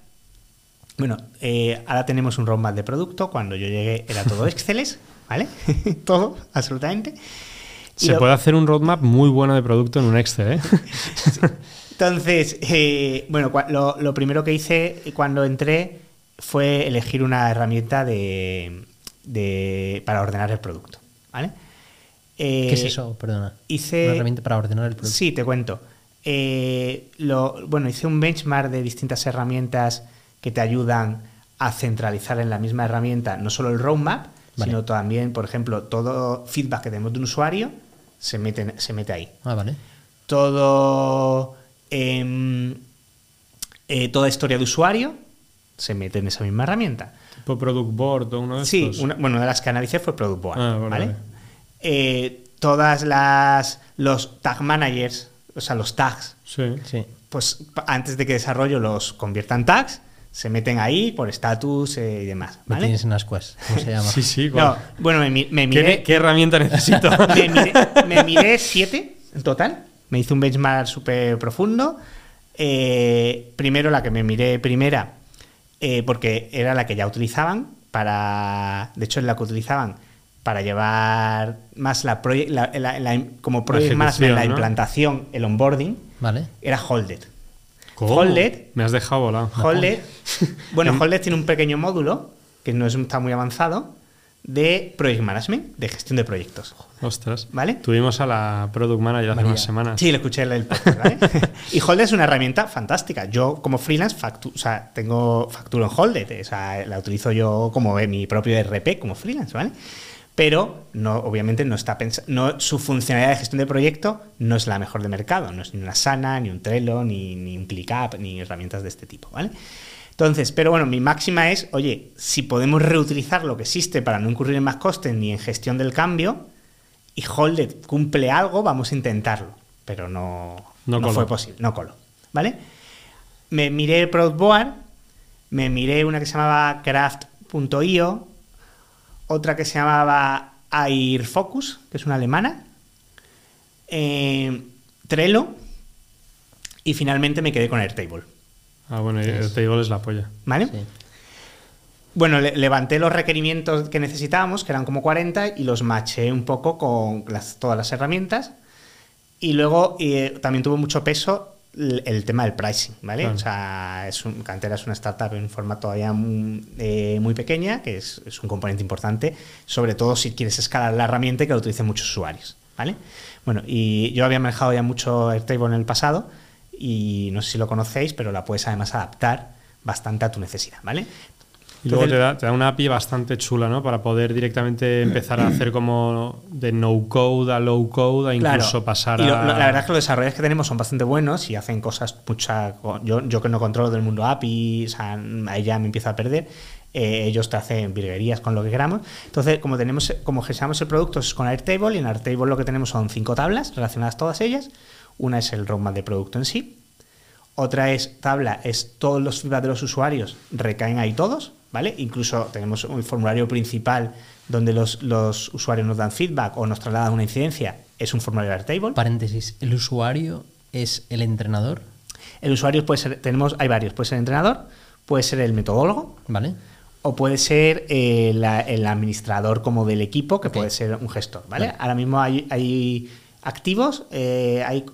bueno, eh, ahora tenemos un roadmap de producto. Cuando yo llegué era todo Exceles, ¿vale? todo, absolutamente. Y Se lo- puede hacer un roadmap muy bueno de producto en un Excel, ¿eh? Entonces, eh, bueno, lo, lo primero que hice cuando entré fue elegir una herramienta de, de- para ordenar el producto, ¿vale? Eh, ¿Qué es eso? Perdona. hice- Una herramienta para ordenar el producto. Sí, te cuento. Eh, lo, bueno, hice un benchmark de distintas herramientas que te ayudan a centralizar en la misma herramienta no solo el roadmap, Vale. sino también, por ejemplo, todo feedback que tenemos de un usuario se mete, se mete ahí. Ah, vale. Todo, em, eh, toda historia de usuario se mete en esa misma herramienta. tipo Product Board o uno de Sí, estos. una, bueno, una de las que analicé fue Product Board, Ah, vale, ¿vale? Eh, todas las los tag managers, o sea, los tags, Sí. Sí. pues antes de que desarrollo los convierta en tags, se meten ahí por estatus eh, y demás, ¿vale? tienes en Ascuas. ¿Cómo se llama? Sí, sí. No, bueno, me, mi- me ¿Qué, miré, qué herramienta necesito? me miré, me miré siete en total. Me hice un benchmark súper profundo. Eh, primero la que me miré primera, eh, porque era la que ya utilizaban para. De hecho, es la que utilizaban para llevar más la, proye- la- la- la- como project management, la implantación, el onboarding, Vale. era Holded. ¿Cómo? Holded Me has dejado volado. Holded, bueno, Holded tiene un pequeño módulo, que no es, está muy avanzado, de project management, de gestión de proyectos. Ostras. ¿Vale? Tuvimos a la Product Manager hace María. unas semanas. Sí, lo escuché en el podcast, ¿vale? y Holded es una herramienta fantástica. Yo, como freelance, factu- o sea, tengo facturo en Holded. O sea, la utilizo yo como mi propio RP, como freelance, ¿vale? Pero no, obviamente no está no su funcionalidad de gestión de proyecto no es la mejor de mercado. No es ni una Sana, ni un Trello, ni, ni un ClickUp, ni herramientas de este tipo, ¿vale? Entonces, pero bueno, mi máxima es, oye, si podemos reutilizar lo que existe para no incurrir en más costes ni en gestión del cambio, y Holded cumple algo, vamos a intentarlo. Pero no, No fue posible, no coló. ¿Vale? Me miré el Product Board, me miré una que se llamaba Craft.io, otra que se llamaba Airfocus, que es una alemana, eh, Trello, y finalmente me quedé con Airtable. Ah, bueno, el table es la polla. ¿Vale? Sí. Bueno, le- levanté los requerimientos que necesitábamos, que eran como 40, y los maché un poco con las- todas las herramientas. Y luego eh, también tuvo mucho peso el, tema del pricing, ¿vale? Claro. O sea, es un, Cantera es una startup en forma todavía muy, eh, muy pequeña, que es, es un componente importante, sobre todo si quieres escalar la herramienta y que lo utilicen muchos usuarios, ¿vale? Bueno, y yo había manejado ya mucho Airtable en el pasado, y no sé si lo conocéis, pero la puedes además adaptar bastante a tu necesidad, ¿vale? Y luego Entonces- te da, te da una API bastante chula, ¿no? Para poder directamente empezar a hacer como de no code a low code a incluso Claro. pasar Y a. lo- la verdad es que los desarrolladores que tenemos son bastante buenos y hacen cosas mucha. Yo, yo que no controlo del mundo API, o sea, ahí ya me empiezo a perder. eh, ellos te hacen virguerías con lo que queramos. Entonces, como tenemos, como gestionamos el producto es con Airtable, y en Airtable lo que tenemos son cinco tablas relacionadas todas ellas. Una es el roadmap de producto en sí. Otra es tabla, es todos los feedback de los usuarios, recaen ahí todos, ¿vale? Incluso tenemos un formulario principal donde los, los usuarios nos dan feedback o nos trasladan una incidencia, es un formulario de Airtable. Paréntesis. ¿El usuario es el entrenador? El usuario puede ser, tenemos, hay varios, puede ser el entrenador, puede ser el metodólogo ¿Vale? o puede ser eh, la- el administrador como del equipo, que puede ser un gestor, ¿vale? Vale. Ahora mismo hay, hay activos, eh, hay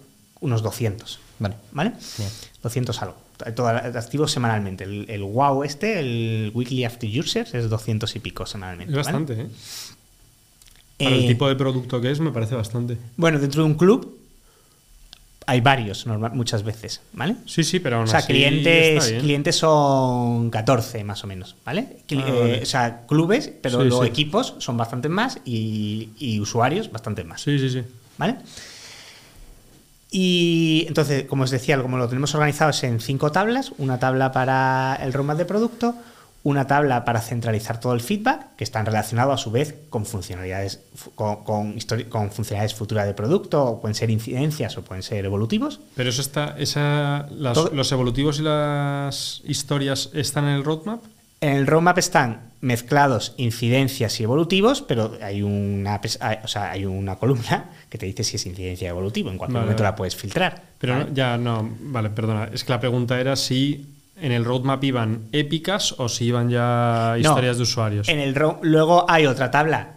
unos 200, Vale. ¿vale? Bien. 200 algo. Todo activos semanalmente. El, el WOW este, el Weekly Active Users, es 200 y pico semanalmente. Es ¿vale? bastante, ¿eh? Para Eh, el tipo de producto que es, me parece bastante. Bueno, dentro de un club hay varios normal, muchas veces, ¿vale? Sí, sí, pero aún O sea, así clientes, clientes son 14 más o menos, Ah, eh, vale. o sea, clubes, pero Sí, los sí. equipos son bastante más y, y usuarios bastante más, Sí, sí, sí. ¿vale? Y entonces, como os decía, como lo tenemos organizado es en cinco tablas, una tabla para el roadmap de producto, una tabla para centralizar todo el feedback, que están relacionados a su vez con funcionalidades, fu- con, con con funcionalidades futuras de producto, o pueden ser incidencias o pueden ser evolutivos. Pero eso está, esa, las- los evolutivos y las historias están en el roadmap. En el roadmap están mezclados incidencias y evolutivos, pero hay una, o sea, hay una columna que te dice si es incidencia evolutivo. En cualquier Vale, momento vale. la puedes filtrar. Pero ya no, vale, perdona. Es que la pregunta era si en el roadmap iban épicas o si iban ya No, historias de usuarios. En el luego hay otra tabla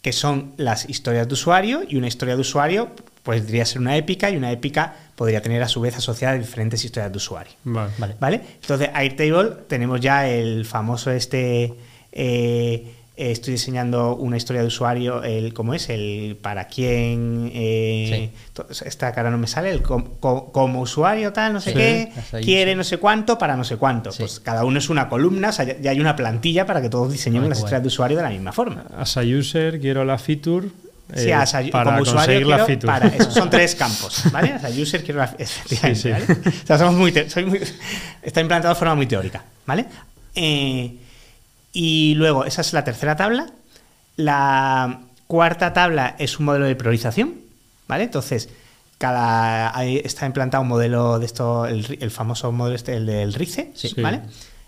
que son las historias de usuario y una historia de usuario podría ser una épica y una épica podría tener a su vez asociada diferentes historias de usuario. Vale. Vale. ¿Vale? Entonces, Airtable tenemos ya el famoso este. eh, estoy diseñando una historia de usuario, el ¿cómo es? El para quién. eh, to- Esta cara no me sale, el com- co- como usuario, tal, no sé Sí, qué, ahí, quiere sí. no sé cuánto para no sé cuánto. Sí. Pues cada uno es una columna, o sea, ya- hay una plantilla para que todos diseñemos Tal las historias de usuario de la misma forma. As a user quiero la feature. Sí, eh, as para como usuario conseguir la feature. para eso son tres campos, ¿vale? As a user quiero la efectivamente, Sí, sí. ¿vale? O sea, somos muy, soy muy- está implantado de forma muy teórica, ¿vale? Eh, y luego, esa es la tercera tabla. La cuarta tabla es un modelo de priorización, ¿vale? Entonces, cada ahí está implantado un modelo de esto, el, famoso modelo este, el del RICE, Sí. ¿vale?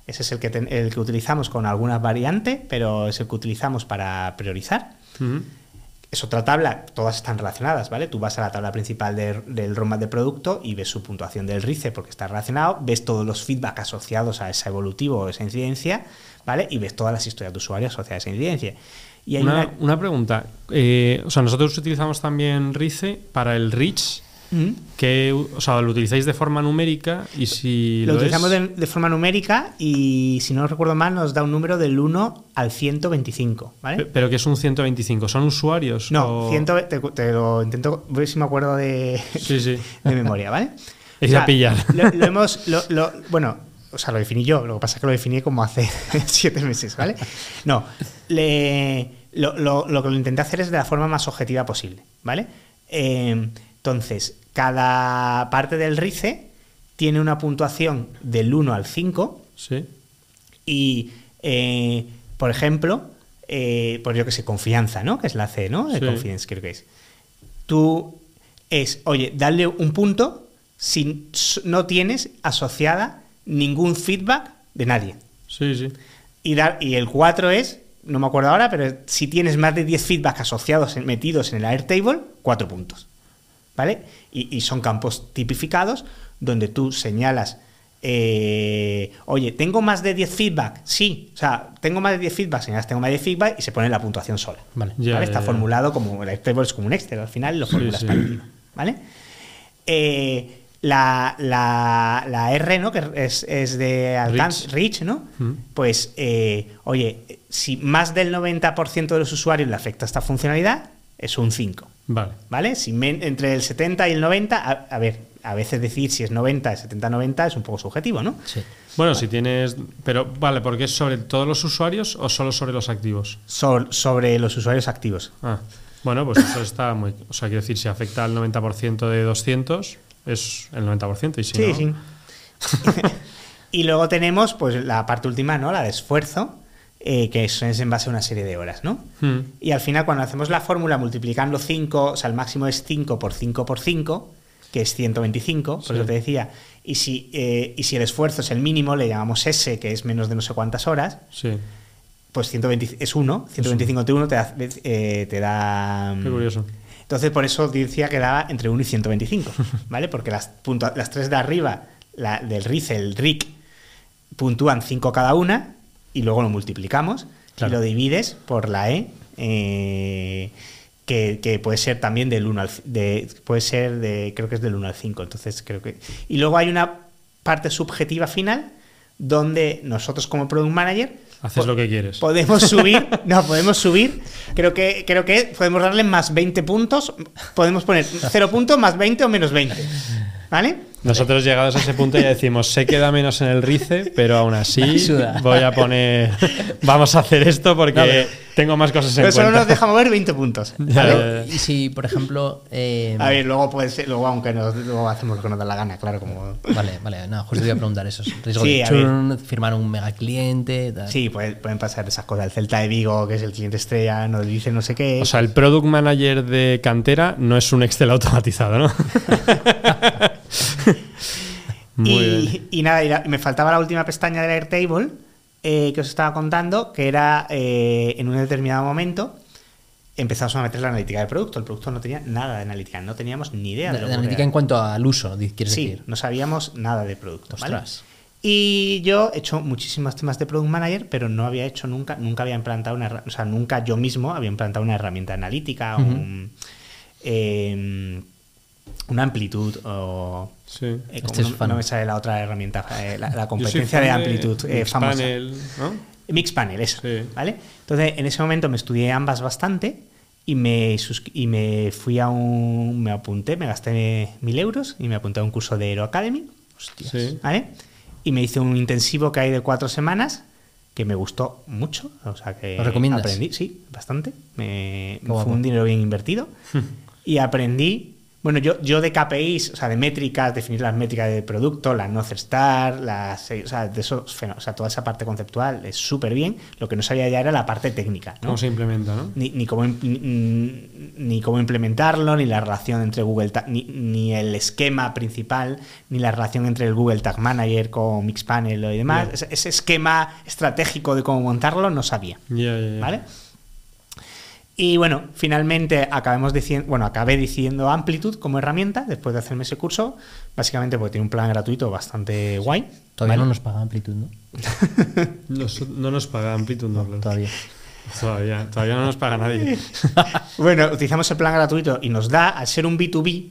Ese es el que, ten- el que utilizamos con algunas variantes, pero es el que utilizamos para priorizar. Es otra tabla, todas están relacionadas, ¿vale? Tú vas a la tabla principal de- del roadmap de producto y ves su puntuación del RICE porque está relacionado, ves todos los feedback asociados a esa evolutivo o esa incidencia, ¿vale? Y ves todas las historias de usuario asociadas a esa incidencia. Y hay Una, una... una pregunta. Eh, o sea, nosotros utilizamos también RICE para el reach. ¿Mm? Que, o sea, lo utilizáis de forma numérica y si Lo, lo, utilizamos es, de, de forma numérica y, si no recuerdo mal, nos da un número del 1 al 125, pe- ¿vale? Pero que es un 125. ¿Son usuarios? No, o- 100, te, te lo intento, voy si me acuerdo de, Sí, sí. de memoria, ¿vale? Es a pillar. Lo, lo hemos, lo- bueno, o sea, lo definí yo, lo que pasa es que lo definí como hace siete meses, ¿vale? No, le- lo, lo- lo que lo intenté hacer es de la forma más objetiva posible, ¿vale? Eh, entonces, cada parte del RICE tiene una puntuación del 1 al 5 Sí. y, eh, por ejemplo, eh, pues yo que sé, confianza, ¿no? Que es la C, ¿no? De Sí. confidence, creo que es. Tú es, oye, darle un punto si no tienes asociada ningún feedback de nadie. Sí, sí. Y, dar, y el 4 es, no me acuerdo ahora, pero si tienes más de 10 feedback asociados, metidos en el Airtable, 4 puntos. ¿Vale? Y, y son campos tipificados donde tú señalas, eh, oye, ¿tengo más de 10 feedback? Sí. O sea, tengo más de 10 feedback, señalas, tengo más de 10 feedback y se pone la puntuación sola. Vale. Ya, ¿vale? ya, Está ya. formulado como el Airtable es como un Excel, al final lo formulas sí. para encima, ¿Vale? Eh, la, la- la R, ¿no? Que es, es de alcance, Reach, ¿no? Mm. Pues, eh, oye, si más del 90% de los usuarios le afecta esta funcionalidad, es un 5, Vale. ¿vale? Si men- entre el 70 y el 90, a, a ver, a veces decir si es 90, 70-90 es un poco subjetivo, ¿no? Sí. Bueno, si tienes. Pero, vale, porque es sobre todos los usuarios o solo sobre los activos. Sobre, sobre los usuarios activos. Ah, bueno, pues eso está muy. O sea, quiero decir, si afecta al 90% de 200, es el 90%. Y si Sí, no, sí. y luego tenemos pues la parte última, ¿no? La de esfuerzo, eh, que es en base a una serie de horas, ¿no? Hmm. Y al final, cuando hacemos la fórmula multiplicando 5, o sea, el máximo es 5 por 5 por 5, que es 125, por Sí. eso te decía. Y si, eh, y si el esfuerzo es el mínimo, le llamamos S, que es menos de no sé cuántas horas, Sí, pues 120 es 1, 125 entre 1 te da... eh, te da qué curioso. entonces, por eso decía que daba entre 1 y 125, ¿vale? Porque las, puntua- las tres de arriba, la del RICE, el RIC, puntúan 5 cada una y luego lo multiplicamos Claro. y lo divides por la E, eh, que, que puede ser también del 1 al... De, puede ser de... creo que es del 1 al 5, entonces creo que... Y luego hay una parte subjetiva final donde nosotros como Product Manager Haces lo que quieres. Podemos subir, no, podemos subir. Creo que, creo que podemos darle más 20 puntos. Podemos poner 0 puntos más 20 o menos 20. ¿Vale? Nosotros llegados a ese punto ya decimos, se queda menos en el RICE, pero aún así voy a poner, vamos a hacer esto porque No, pero- tengo más cosas en Pero solo cuenta. nos deja mover 20 puntos. Ya, ¿vale? ya, ya. Y si, por ejemplo. eh, A ver, luego puede ser, luego aunque nos, luego hacemos lo que nos da la gana, claro, como. Vale, vale, no, justo te iba a preguntar eso. Riesgo Sí, de churn, firmar un mega cliente. tal. Sí, puede- pueden pasar esas cosas. El Celta de Vigo, que es el cliente estrella, nos dice no sé qué. O sea, el product manager de cantera no es un Excel automatizado, ¿no? Y, nada, y la- me faltaba la última pestaña del Airtable eh, que os estaba contando, que era eh, en un determinado momento empezamos a meter la analítica del producto. El producto no tenía nada de analítica, no teníamos ni idea de, De, lo de que analítica era. en cuanto al uso, quieres Sí, decir. no sabíamos nada de producto. Y yo he hecho muchísimos temas de Product Manager, pero no había hecho nunca, nunca había implantado una, o sea, nunca yo mismo había implantado una herramienta analítica, un, eh, una amplitud o... Sí. eh, Este como es no, no me sale la otra herramienta, eh, la, competencia de amplitud eh, famosa. Mixpanel, ¿no? Mixpanel, eso. Sí. ¿Vale? Entonces, en ese momento me estudié ambas bastante y me, y me fui a un. Me apunté, me gasté mil euros y me apunté a un curso de Aero Academy. Hostias. Sí. ¿Vale? Y me hice un intensivo que hay de cuatro semanas que me gustó mucho. O sea que. ¿Lo recomiendas? Aprendí, sí, bastante. Me, fue un dinero bien invertido. y aprendí. Bueno, yo, yo de KPIs, o sea, de métricas, definir las métricas de producto, la North Star, las, o sea, de o sea, toda esa parte conceptual es súper bien. Lo que no sabía ya era la parte técnica, ¿no? ¿Cómo se implementa, no? ni, ni cómo, ni, ni cómo implementarlo, ni la relación entre Google Tag, ni, ni el esquema principal, ni la relación entre el Google Tag Manager con Mixpanel y demás. Ese, ese esquema estratégico de cómo montarlo no sabía. Ya, ya. ¿Vale? Y bueno, finalmente acabemos diciendo, bueno, acabé diciendo Amplitude como herramienta después de hacerme ese curso, básicamente porque tiene un plan gratuito bastante guay. Todavía ¿vale? no nos paga amplitud, ¿no? Nos- no nos paga Amplitude, no, claro. Todavía. Todavía, todavía no nos paga nadie. Bueno, utilizamos el plan gratuito y nos da, al ser un B2B,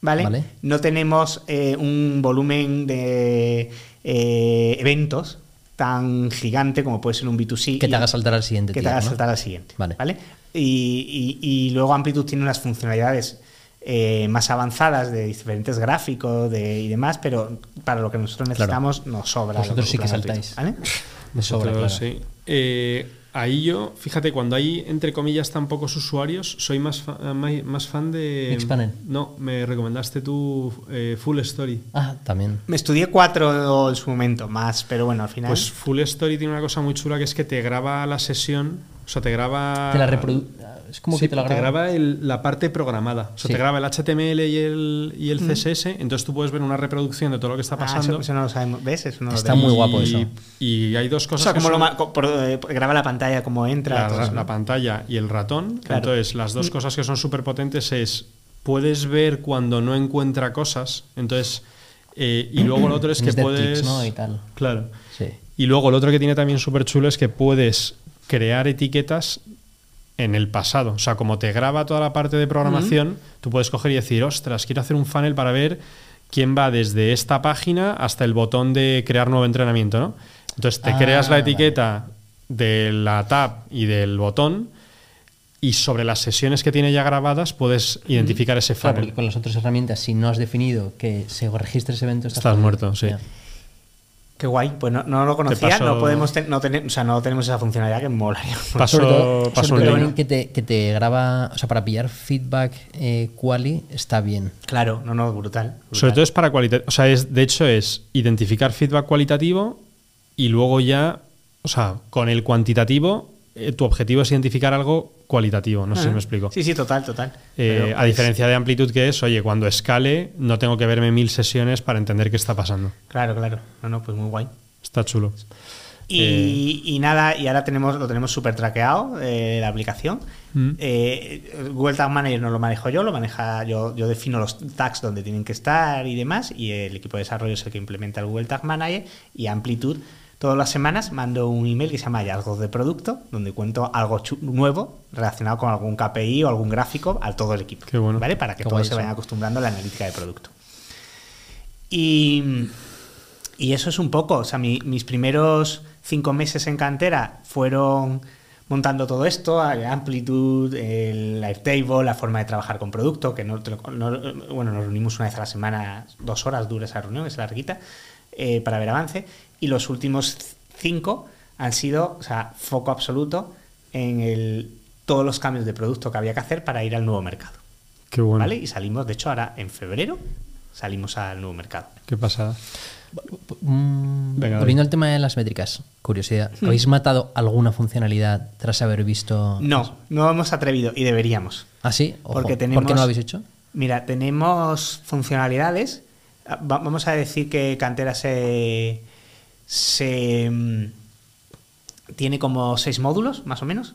¿vale? Vale. No tenemos eh, un volumen de eh, eventos tan gigante como puede ser un B2C. Que y- te haga saltar al siguiente Que te haga ¿no? saltar al siguiente. Vale. Y, y- y luego Amplitude tiene unas funcionalidades eh, más avanzadas de diferentes gráficos de, y demás, pero para lo que nosotros necesitamos nos sobra. Vosotros sí que saltáis. ¿vale? Me sobra, Nosotros, claro. sí. Eh, ahí yo, fíjate, cuando hay entre comillas tan pocos usuarios, soy más, fa- eh, más fan de. Mixpanel. No, me recomendaste tú eh, Full Story. Ah, también. Me estudié cuatro en su momento, más, pero bueno, al final. Pues Full Story tiene una cosa muy chula que es que te graba la sesión, o sea, te graba. Te la reprodu- Es como Sí, que te la graba. graba el- la parte programada. O sea, Sí. te graba el HTML y el, y el CSS, entonces tú puedes ver una reproducción de todo lo que está Ah, pasando. eso, eso no lo sabemos. ¿Ves? Eso no lo Está muy guapo eso. Y hay dos O cosas sea, que como lo son por- eh, graba la pantalla, cómo entra. la, todo eso, ¿no? la pantalla y el ratón. Claro. Entonces, las Mm. dos cosas que son súper potentes es puedes ver cuando no encuentra cosas. Entonces, eh, y luego lo otro es que puedes. DevTix, ¿no? Y tal. Claro. Sí. Y luego lo otro que tiene también súper chulo es que puedes crear etiquetas en el pasado. O sea, como te graba toda la parte de programación, tú puedes coger y decir, ostras, quiero hacer un funnel para ver quién va desde esta página hasta el botón de crear nuevo entrenamiento, ¿no? Entonces te Ah, creas la vale. etiqueta de la tab y del botón y sobre las sesiones que tiene ya grabadas puedes identificar ese Claro, funnel. porque con las otras herramientas, si no has definido que se registre ese evento, estás, Estás muerto, sí. Qué guay. Pues no, no lo conocía. paso- No podemos ten- no, tener, o sea, no tenemos esa funcionalidad que molaría. Paso, sobre todo, paso sobre un todo link. que, te, que te graba, o sea, para pillar feedback eh, quali está bien. Claro, no, no, brutal. brutal. Sobre todo es para cualitativo. O sea, es, de hecho es identificar feedback cualitativo y luego ya, o sea, con el cuantitativo, eh, tu objetivo es identificar algo cualitativo. No sé si me explico. Sí, sí, total, total. Eh, a diferencia de amplitud que es, oye, cuando escale no tengo que verme mil sesiones para entender qué está pasando. Claro, claro. No, no, pues muy guay. Está chulo. Y, y nada, y ahora tenemos lo tenemos súper traqueado, eh, la aplicación. Mm. Eh, Google Tag Manager no lo manejo yo, lo maneja yo, yo defino los tags donde tienen que estar y demás, y el equipo de desarrollo es el que implementa el Google Tag Manager y Amplitude. Todas las semanas mando un email que se llama hallazgos de producto, donde cuento algo nuevo relacionado con algún KPI o algún gráfico a todo el equipo. Qué bueno. ¿Vale? Para que Qué todos se vayan acostumbrando a la analítica de producto. Y, y eso es un poco. O sea, mi- mis primeros cinco meses en cantera fueron montando todo esto, Amplitude, el Live Table, la forma de trabajar con producto, que no, no- bueno, nos reunimos una vez a la semana, dos horas dura esa reunión, es larguita, eh, para ver avance. Y los últimos cinco han sido, o sea, foco absoluto en el, todos los cambios de producto que había que hacer para ir al nuevo mercado. Qué bueno. ¿Vale? Y salimos, de hecho, ahora en febrero salimos al nuevo mercado. Qué pasada. Mm, Venga, volviendo al tema de las métricas, curiosidad. ¿Habéis matado alguna funcionalidad tras haber visto? No, no hemos atrevido y deberíamos. ¿Ah, sí? Ojo. Porque ¿Por qué tenemos- no lo habéis hecho? Mira, tenemos funcionalidades. Va- Vamos a decir que Cantera se, se mm, tiene como seis módulos, más o menos.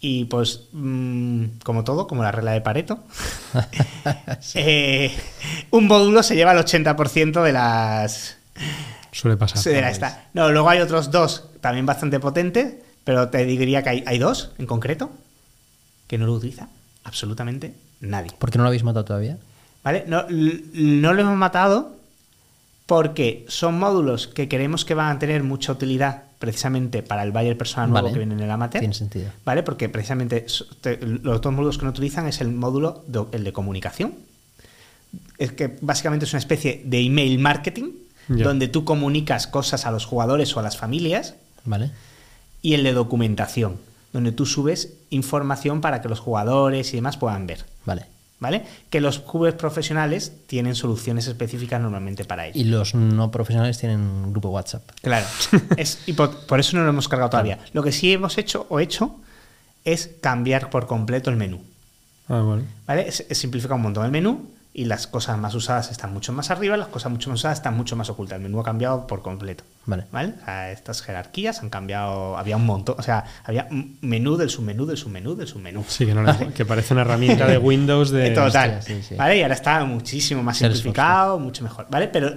Y pues, mm, como todo, como la regla de Pareto, eh, un módulo se lleva el 80% de las, Suele pasar. Esta. No, luego hay otros dos también bastante potentes, pero te diría que hay, hay dos en concreto que no lo utiliza absolutamente nadie. ¿Por qué no lo habéis matado todavía? ¿Vale? No, no lo hemos matado porque son módulos que creemos que van a tener mucha utilidad precisamente para el buyer personal nuevo Vale. que viene en el Amateur. Tiene sentido. ¿Vale? Porque precisamente los dos módulos que no utilizan es el módulo de- el de comunicación. Es que básicamente es una especie de email marketing donde tú comunicas cosas a los jugadores o a las familias ¿Vale? y el de documentación, donde tú subes información para que los jugadores y demás puedan ver. Vale. ¿Vale? Que los clubes profesionales tienen soluciones específicas normalmente para ello. Y los no profesionales tienen un grupo WhatsApp. Claro. Es, y por, por eso no lo hemos cargado todavía. Lo que sí hemos hecho o hecho es cambiar por completo el menú. Ah, bueno. ¿Vale? Es, es simplificar un montón el menú y las cosas más usadas están mucho más arriba, las cosas mucho más usadas están mucho más ocultas. El menú ha cambiado por completo. Vale. ¿Vale? O sea, estas jerarquías han cambiado. Había un montón. O sea, había menú del submenú, del submenú, del submenú. Sí, que, no le- que parece una herramienta de Windows de. Total. hostia, sí, sí. ¿Vale? Y ahora está muchísimo más Salesforce, simplificado, mucho mejor. ¿Vale? Pero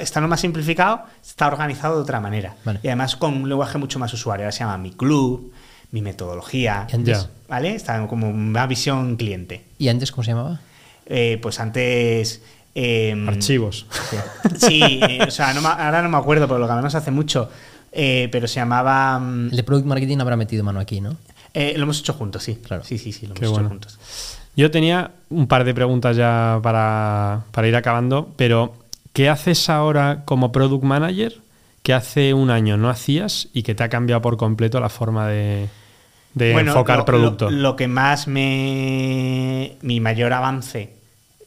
está lo más simplificado, está organizado de otra manera. Vale. Y además con un lenguaje mucho más usuario. Ahora se llama mi club, mi metodología. Y antes, Ya. ¿Vale? Está como una visión cliente. ¿Y antes cómo se llamaba? Eh, pues antes. Eh, Archivos. Sí, eh, o sea, no me- ahora no me acuerdo, pero lo cambiamos hace mucho. Eh, pero se llamaba. mm, El de Product Marketing habrá metido mano aquí, ¿no? eh, lo hemos hecho juntos, sí. Claro. Sí, sí, sí, lo hemos hecho juntos. Yo tenía un par de preguntas ya para, para ir acabando, pero ¿qué haces ahora como product manager que hace un año no hacías y que te ha cambiado por completo la forma de, de enfocar lo, producto? Lo, lo que más me. Mi mayor avance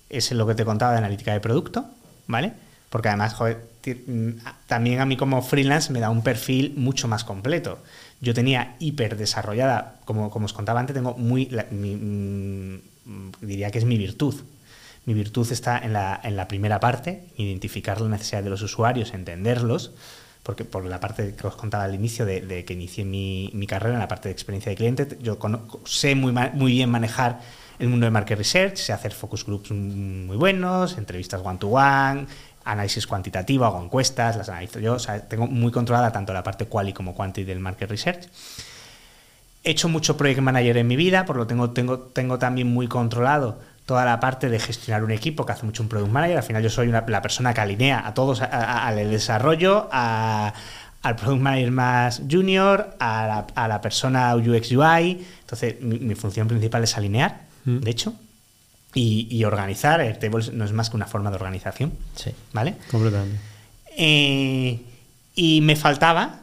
es lo que te contaba de analítica de producto, ¿vale? Porque además, mm, también a mí como freelance me da un perfil mucho más completo. Yo tenía hiper desarrollada, como, como os contaba antes, tengo muy. la- mi- mm, diría que es mi virtud. Mi virtud está en la, en la primera parte, identificar la necesidad de los usuarios, entenderlos, porque por la parte que os contaba al inicio de, que inicié mi, mi carrera en la parte de experiencia de cliente, yo sé muy, muy bien manejar el mundo de market research, sé hacer focus groups muy buenos, entrevistas one-to-one, análisis cuantitativo, hago encuestas, las analizo yo, o sea, tengo muy controlada tanto la parte quali como quanti del market research. He hecho mucho project manager en mi vida, por lo tengo, tengo, tengo también muy controlado toda la parte de gestionar un equipo, que hace mucho un product manager. Al final yo soy una- la persona que alinea a todos al desarrollo, a- al product manager más junior, a la, la persona UX UI. Entonces mi, mi función principal es alinear, Mm. de hecho, y, y organizar. Airtable no es más que una forma de organización, Sí. ¿vale? Completamente. Eh, y me faltaba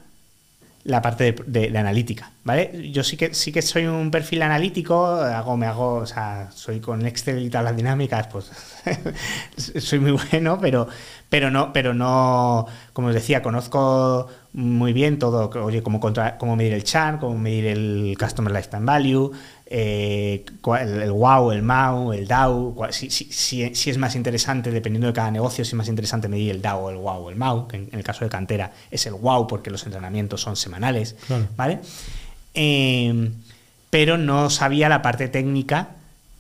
la parte de, de- de analítica, ¿vale? Yo sí que sí que soy un perfil analítico, hago, me hago, o sea, soy con Excel y tablas dinámicas, pues soy muy bueno, pero, pero no, pero no, como os decía, conozco muy bien todo, oye, cómo, contra- cómo medir el churn, cómo medir el Customer Lifetime Value, eh, el, el WOW, el MAU, el DAO, si, si- si- si es más interesante, dependiendo de cada negocio, si es más interesante medir el DAO, el WOW o el MAU, que en, en el caso de cantera es el WOW porque los entrenamientos son semanales, Claro. ¿vale? Eh, pero no sabía la parte técnica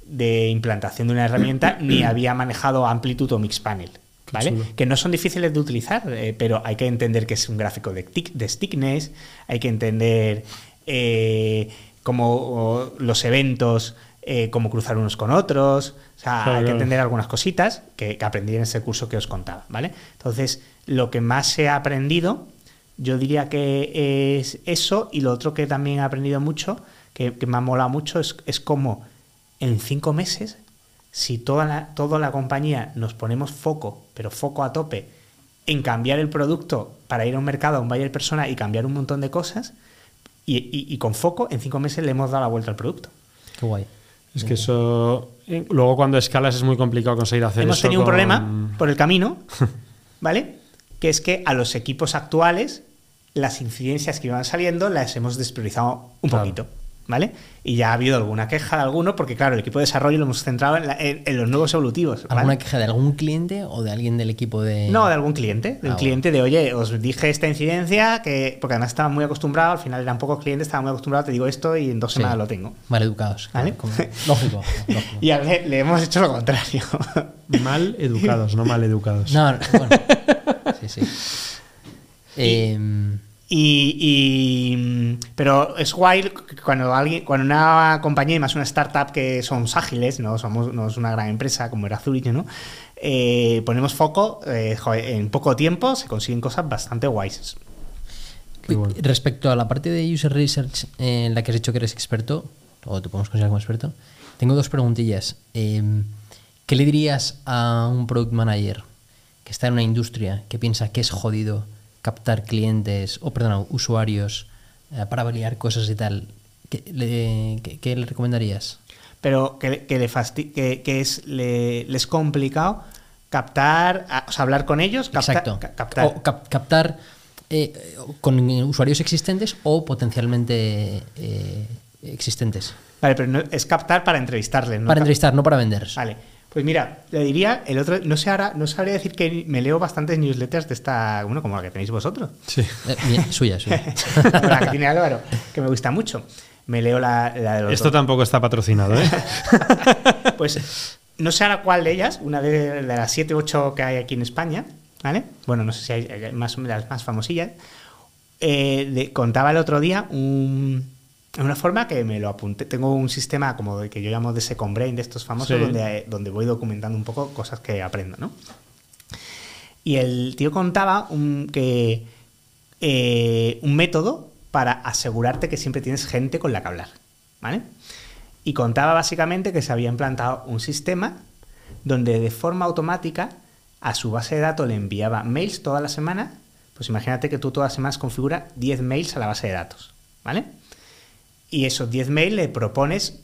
de implantación de una herramienta ni había manejado Amplitude o Mixpanel. ¿Vale? Que no son difíciles de utilizar, eh, pero hay que entender que es un gráfico de, tic- de stickness, hay que entender eh, cómo o, los eventos, eh, cómo cruzar unos con otros, o sea, Claro, hay que entender algunas cositas que, que aprendí en ese curso que os contaba, ¿vale? Entonces, lo que más he aprendido, yo diría que es eso, y lo otro que también he aprendido mucho, que, que me ha molado mucho, es, es cómo en cinco meses, si toda la, toda la compañía nos ponemos foco, pero foco a tope, en cambiar el producto para ir a un mercado, a un buyer persona y cambiar un montón de cosas, y, y- y con foco, en cinco meses le hemos dado la vuelta al producto. Qué guay. Es que eso. eh, Luego, cuando escalas, es muy complicado conseguir hacer Hemos eso. tenido un con- problema por el camino, ¿vale? Que es que a los equipos actuales las incidencias que iban saliendo las hemos despriorizado un Claro. poquito, ¿vale? Y ya ha habido alguna queja de alguno, porque claro, el equipo de desarrollo lo hemos centrado en, la- en- en los nuevos evolutivos. ¿vale? ¿Alguna queja de algún cliente o de alguien del equipo de.? No, de algún cliente, de un Ah, cliente de, oye, os dije esta incidencia, que porque además estaba muy acostumbrado, al final eran pocos clientes, estaba muy acostumbrado, te digo esto y en dos Sí. semanas lo tengo. Mal educados. ¿Vale? como- lógico, lógico. Y a ver, le hemos hecho lo contrario. Mal educados, no mal educados. No, bueno. Sí, sí. Y, y- pero es guay cuando alguien, cuando una compañía, y más una startup que somos ágiles, no somos no es una gran empresa como era Zurich, ¿no? Eh, ponemos foco, eh, joder, en poco tiempo se consiguen cosas bastante guays. Bueno. Respecto a la parte de user research eh, en la que has dicho que eres experto, o te podemos considerar como experto, tengo dos preguntillas. Em, ¿Qué le dirías a un product manager que está en una industria que piensa que es jodido captar clientes, o perdón, usuarios eh, para validar cosas y tal? ¿Qué le, qué- qué le recomendarías? Pero que, que le fasti- que, que es, le, les complicado captar, o sea, hablar con ellos, capta- Exacto. ca- captar. O cap- captar eh, con usuarios existentes o potencialmente eh, existentes. Vale, pero no- es captar para entrevistarles, ¿no? Para entrevistar, no para vender. Vale. Pues mira, le diría, el otro, no sé ahora, no sabría decir que me leo bastantes newsletters de esta, bueno, como la que tenéis vosotros. Sí. Eh, suya, suya. La que tiene Álvaro, que me gusta mucho. Me leo la, la de los Esto dos. tampoco está patrocinado, ¿eh? Pues no sé ahora cuál de ellas, una de, de las 7 o 8 que hay aquí en España, ¿vale? Bueno, no sé si hay, hay más de las más famosillas. eh, de- contaba el otro día un- una forma que me lo apunté. Tengo un sistema como de que yo llamo de Second Brain, de estos famosos, Sí. donde, donde voy documentando un poco cosas que aprendo, ¿no? Y el tío contaba un, que eh, un método para asegurarte que siempre tienes gente con la que hablar, ¿vale? Y contaba básicamente que se había implantado un sistema donde de forma automática a su base de datos le enviaba mails toda la semana. Pues imagínate que tú todas las semanas configura 10 mails a la base de datos, ¿vale? Y esos 10 mails le propones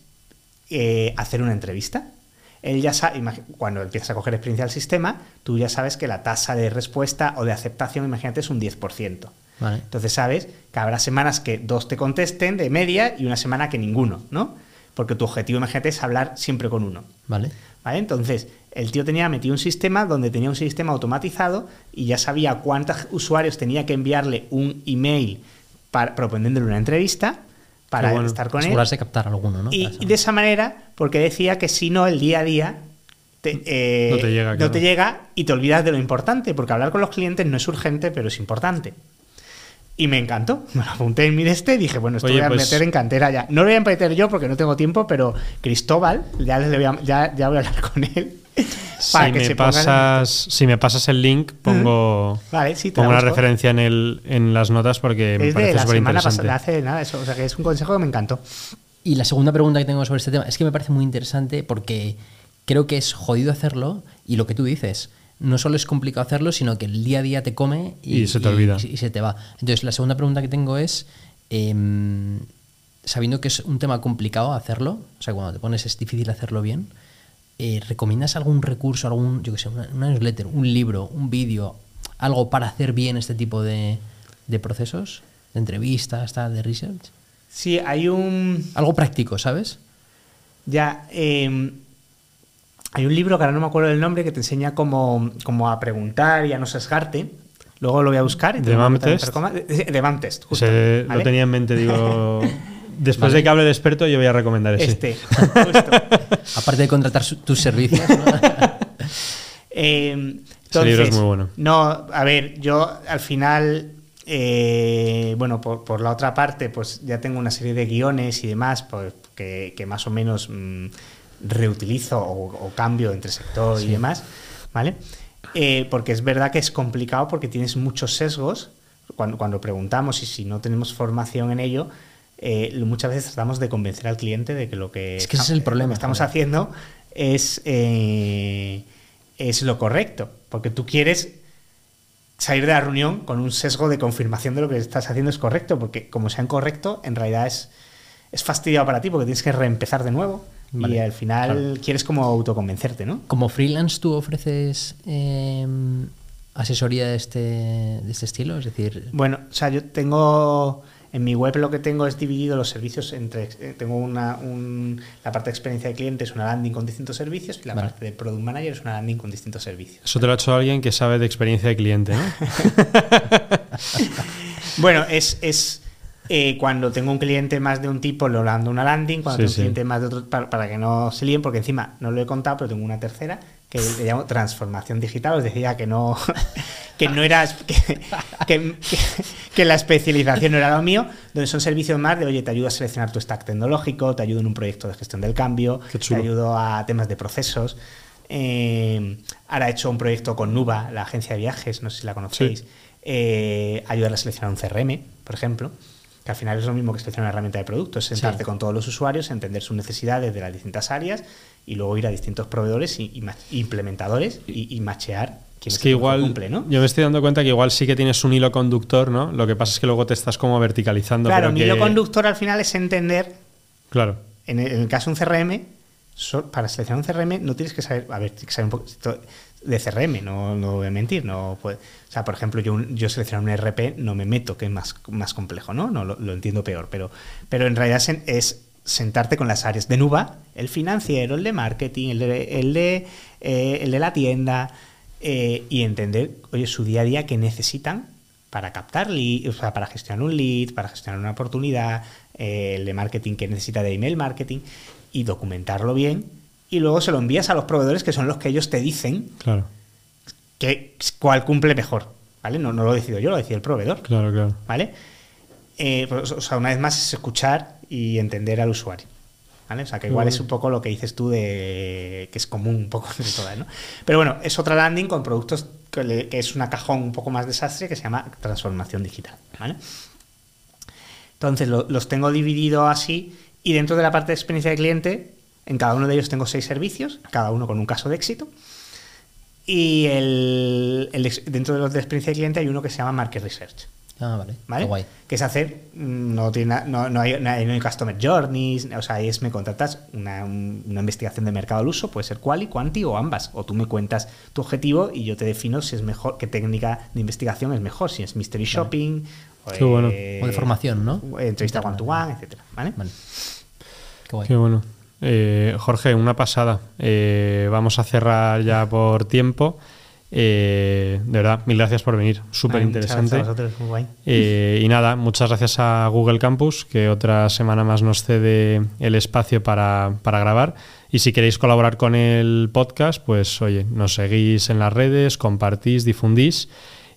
eh, hacer una entrevista. Él ya sabe, cuando empiezas a coger experiencia del sistema, tú ya sabes que la tasa de respuesta o de aceptación, imagínate, es un 10%. Vale. Entonces sabes que habrá semanas que dos te contesten de media y una semana que ninguno, ¿no? Porque tu objetivo, imagínate, es hablar siempre con uno. Vale. ¿Vale? Entonces, el tío tenía metido un sistema donde tenía un sistema automatizado y ya sabía cuántos usuarios tenía que enviarle un email para, proponiéndole una entrevista para bueno. estar con él. Asegurarse de captar alguno, ¿no? Y, de esa manera, porque decía que si no, el día a día te, eh, No te llega, claro. te llega y te olvidas de lo importante, porque hablar con los clientes no es urgente, pero es importante. Y me encantó. Me lo apunté en mi de este y dije, bueno, esto Oye, voy a pues- meter en cantera ya. No lo voy a meter yo porque no tengo tiempo, pero Cristóbal, ya, le voy a, ya, ya voy a hablar con él. Si para que me, se pasas, si me pasas el link, pongo, Vale, sí, pongo la una referencia en, el, en las notas porque me Es de parece la súper semana interesante. pasada, hace nada eso. O sea, que es un consejo que me encantó. Y la segunda pregunta que tengo sobre este tema es que me parece muy interesante porque creo que es jodido hacerlo y lo que tú dices, no solo es complicado hacerlo, sino que el día a día te come y, Y se te olvida. Y, se te va. Entonces, la segunda pregunta que tengo es, em, sabiendo que es un tema complicado hacerlo, o sea, cuando te pones es difícil hacerlo bien, eh, ¿recomiendas algún recurso, algún, yo qué sé, una, una newsletter, un libro, un vídeo, algo para hacer bien este tipo de, de procesos, de entrevistas, tal, de research? Sí, hay un. Algo práctico, ¿sabes? Ya, eh, hay un libro que ahora no me acuerdo del nombre que te enseña cómo, cómo a preguntar y a no sesgarte. Luego lo voy a buscar. y te ¿De lo BAM Test? Intercoma. De, BAM Test, justo, Ese ¿vale? Lo tenía en mente, digo. Después Vale. de que hable de experto, yo voy a recomendar ese. Este, justo. Aparte de contratar su- tus servicios. ¿no? Eh, Ese libro es muy bueno. No, a ver, yo al final, eh, bueno, por, por la otra parte, pues ya tengo una serie de guiones y demás, pues que, que más o menos mm, reutilizo o, o cambio entre sector y demás, ¿vale? Eh, porque es verdad que es complicado porque tienes muchos sesgos cuando, cuando preguntamos y si no tenemos formación en ello. eh, muchas veces tratamos de convencer al cliente de que lo que, Es que ese es el lo que problema, estamos haciendo es, eh, es lo correcto. Porque tú quieres salir de la reunión con un sesgo de confirmación de lo que estás haciendo es correcto, porque como sea incorrecto, en realidad es, es fastidiado para ti porque tienes que reempezar de nuevo y al final quieres como autoconvencerte, ¿no? Como freelance, ¿tú ofreces eh, asesoría de este, de este estilo? Es decir, Bueno, o sea, yo tengo en mi web lo que tengo es dividido los servicios entre eh, tengo una un- la parte de experiencia de cliente es una landing con distintos servicios y la Vale. parte de product manager es una landing con distintos servicios. Eso te lo ha hecho alguien que sabe de experiencia de cliente, ¿no? Bueno, es, es eh, cuando tengo un cliente más de un tipo, lo mando una landing, cuando Sí, tengo sí. un cliente más de otro, para, para que no se líen, porque encima no lo he contado, pero tengo una tercera, que le llamo transformación digital, os decía que no, que no era que, que- que la especialización no era lo mío, donde son servicios más de oye, te ayudo a seleccionar tu stack tecnológico, te ayudo en un proyecto de gestión del cambio, te ayudo a temas de procesos. Eh, ahora he hecho un proyecto con Nuba, la agencia de viajes, no sé si la conocéis, Sí. eh, ayudar a seleccionar un CRM, por ejemplo, que al final es lo mismo que seleccionar una herramienta de producto, es sentarte Sí. con todos los usuarios, entender sus necesidades de las distintas áreas y luego ir a distintos proveedores y, implementadores y, y machear quién Es que igual, cumple, ¿no? yo me estoy dando cuenta que igual sí que tienes un hilo conductor, ¿no? Lo que pasa es que luego te estás como verticalizando. Claro, mi que- hilo conductor al final es entender, Claro, en el, en el caso de un CRM, so- para seleccionar un CRM no tienes que saber, a ver, tienes que saber un poquito de CRM, no, no voy a mentir, no puede- o sea, por ejemplo, yo, yo seleccionar un ERP no me meto, que es más, más complejo, ¿no? No lo, entiendo peor, pero, pero en realidad es sentarte con las áreas de Nuba, el financiero, el de marketing, el de, el de, eh, el de la tienda, eh, y entender, oye, su día a día que necesitan para captar lead, o sea, para gestionar un lead, para gestionar una oportunidad, eh, el de marketing que necesita de email marketing, y documentarlo bien, y luego se lo envías a los proveedores que son los que ellos te dicen claro, que, cuál cumple mejor, ¿vale? No, no lo decido yo, lo decide el proveedor, claro, claro. ¿vale? Eh, pues, o sea, una vez más es escuchar y entender al usuario. ¿Vale? O sea, que igual es un poco lo que dices tú de que es común un poco entre todas, ¿no? Pero bueno, es otra landing con productos que, le- que es una cajón un poco más desastre que se llama transformación digital, ¿vale? Entonces lo- los tengo dividido así y dentro de la parte de experiencia de cliente, en cada uno de ellos tengo seis servicios, cada uno con un caso de éxito. Y el, el ex- dentro de los de experiencia de cliente hay uno que se llama Market Research. Ah, vale. ¿Vale? Qué guay. Que es hacer, mm, no, tiene, no, no hay, no hay- no hay customer journeys, o sea, es me contratas una, un- una investigación de mercado al uso, puede ser quali, quanti o ambas. O tú me cuentas tu objetivo y yo te defino si es mejor, qué técnica de investigación es mejor, si es mystery shopping, o, Qué bueno. O de formación, ¿no? Entrevista one Interna. to one, etcétera. ¿vale? Vale. Qué guay. Qué bueno. Eh, Jorge, una pasada. Eh, vamos a cerrar ya por tiempo. Eh, de verdad, mil gracias por venir. Súper interesante. gracias a vosotros, muy guay. Eh, y nada, muchas gracias a Google Campus, que otra semana más nos cede el espacio para, para grabar. Y si queréis colaborar con el podcast, pues oye, nos seguís en las redes, compartís, difundís.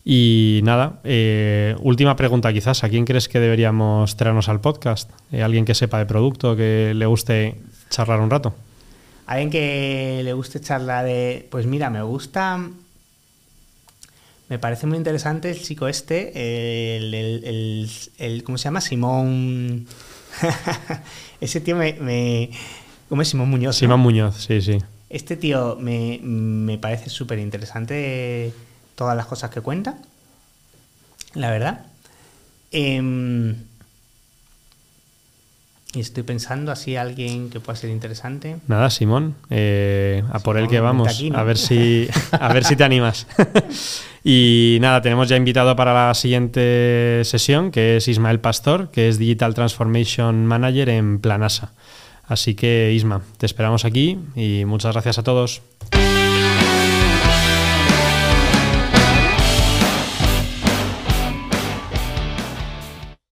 Y nada, eh, última pregunta quizás, ¿a quién crees que deberíamos traernos al podcast? Eh, ¿Alguien que sepa de producto, que le guste charlar un rato? Alguien que le guste charla de. Pues mira, me gusta. Me parece muy interesante el chico este, el, el- el- el- ¿cómo se llama? Simón. Ese tío me, me- ¿Cómo es Simón Muñoz? ¿no? Simón Muñoz, sí, sí. Este tío me, me parece súper interesante todas las cosas que cuenta, la verdad. Y estoy pensando así alguien que pueda ser interesante. Nada, Simón, eh, a por el que vamos, a ver si a ver si te animas. y nada, tenemos ya invitado para la siguiente sesión, que es Ismael Pastor, que es Digital Transformation Manager en Planasa. Así que Isma, te esperamos aquí y muchas gracias a todos.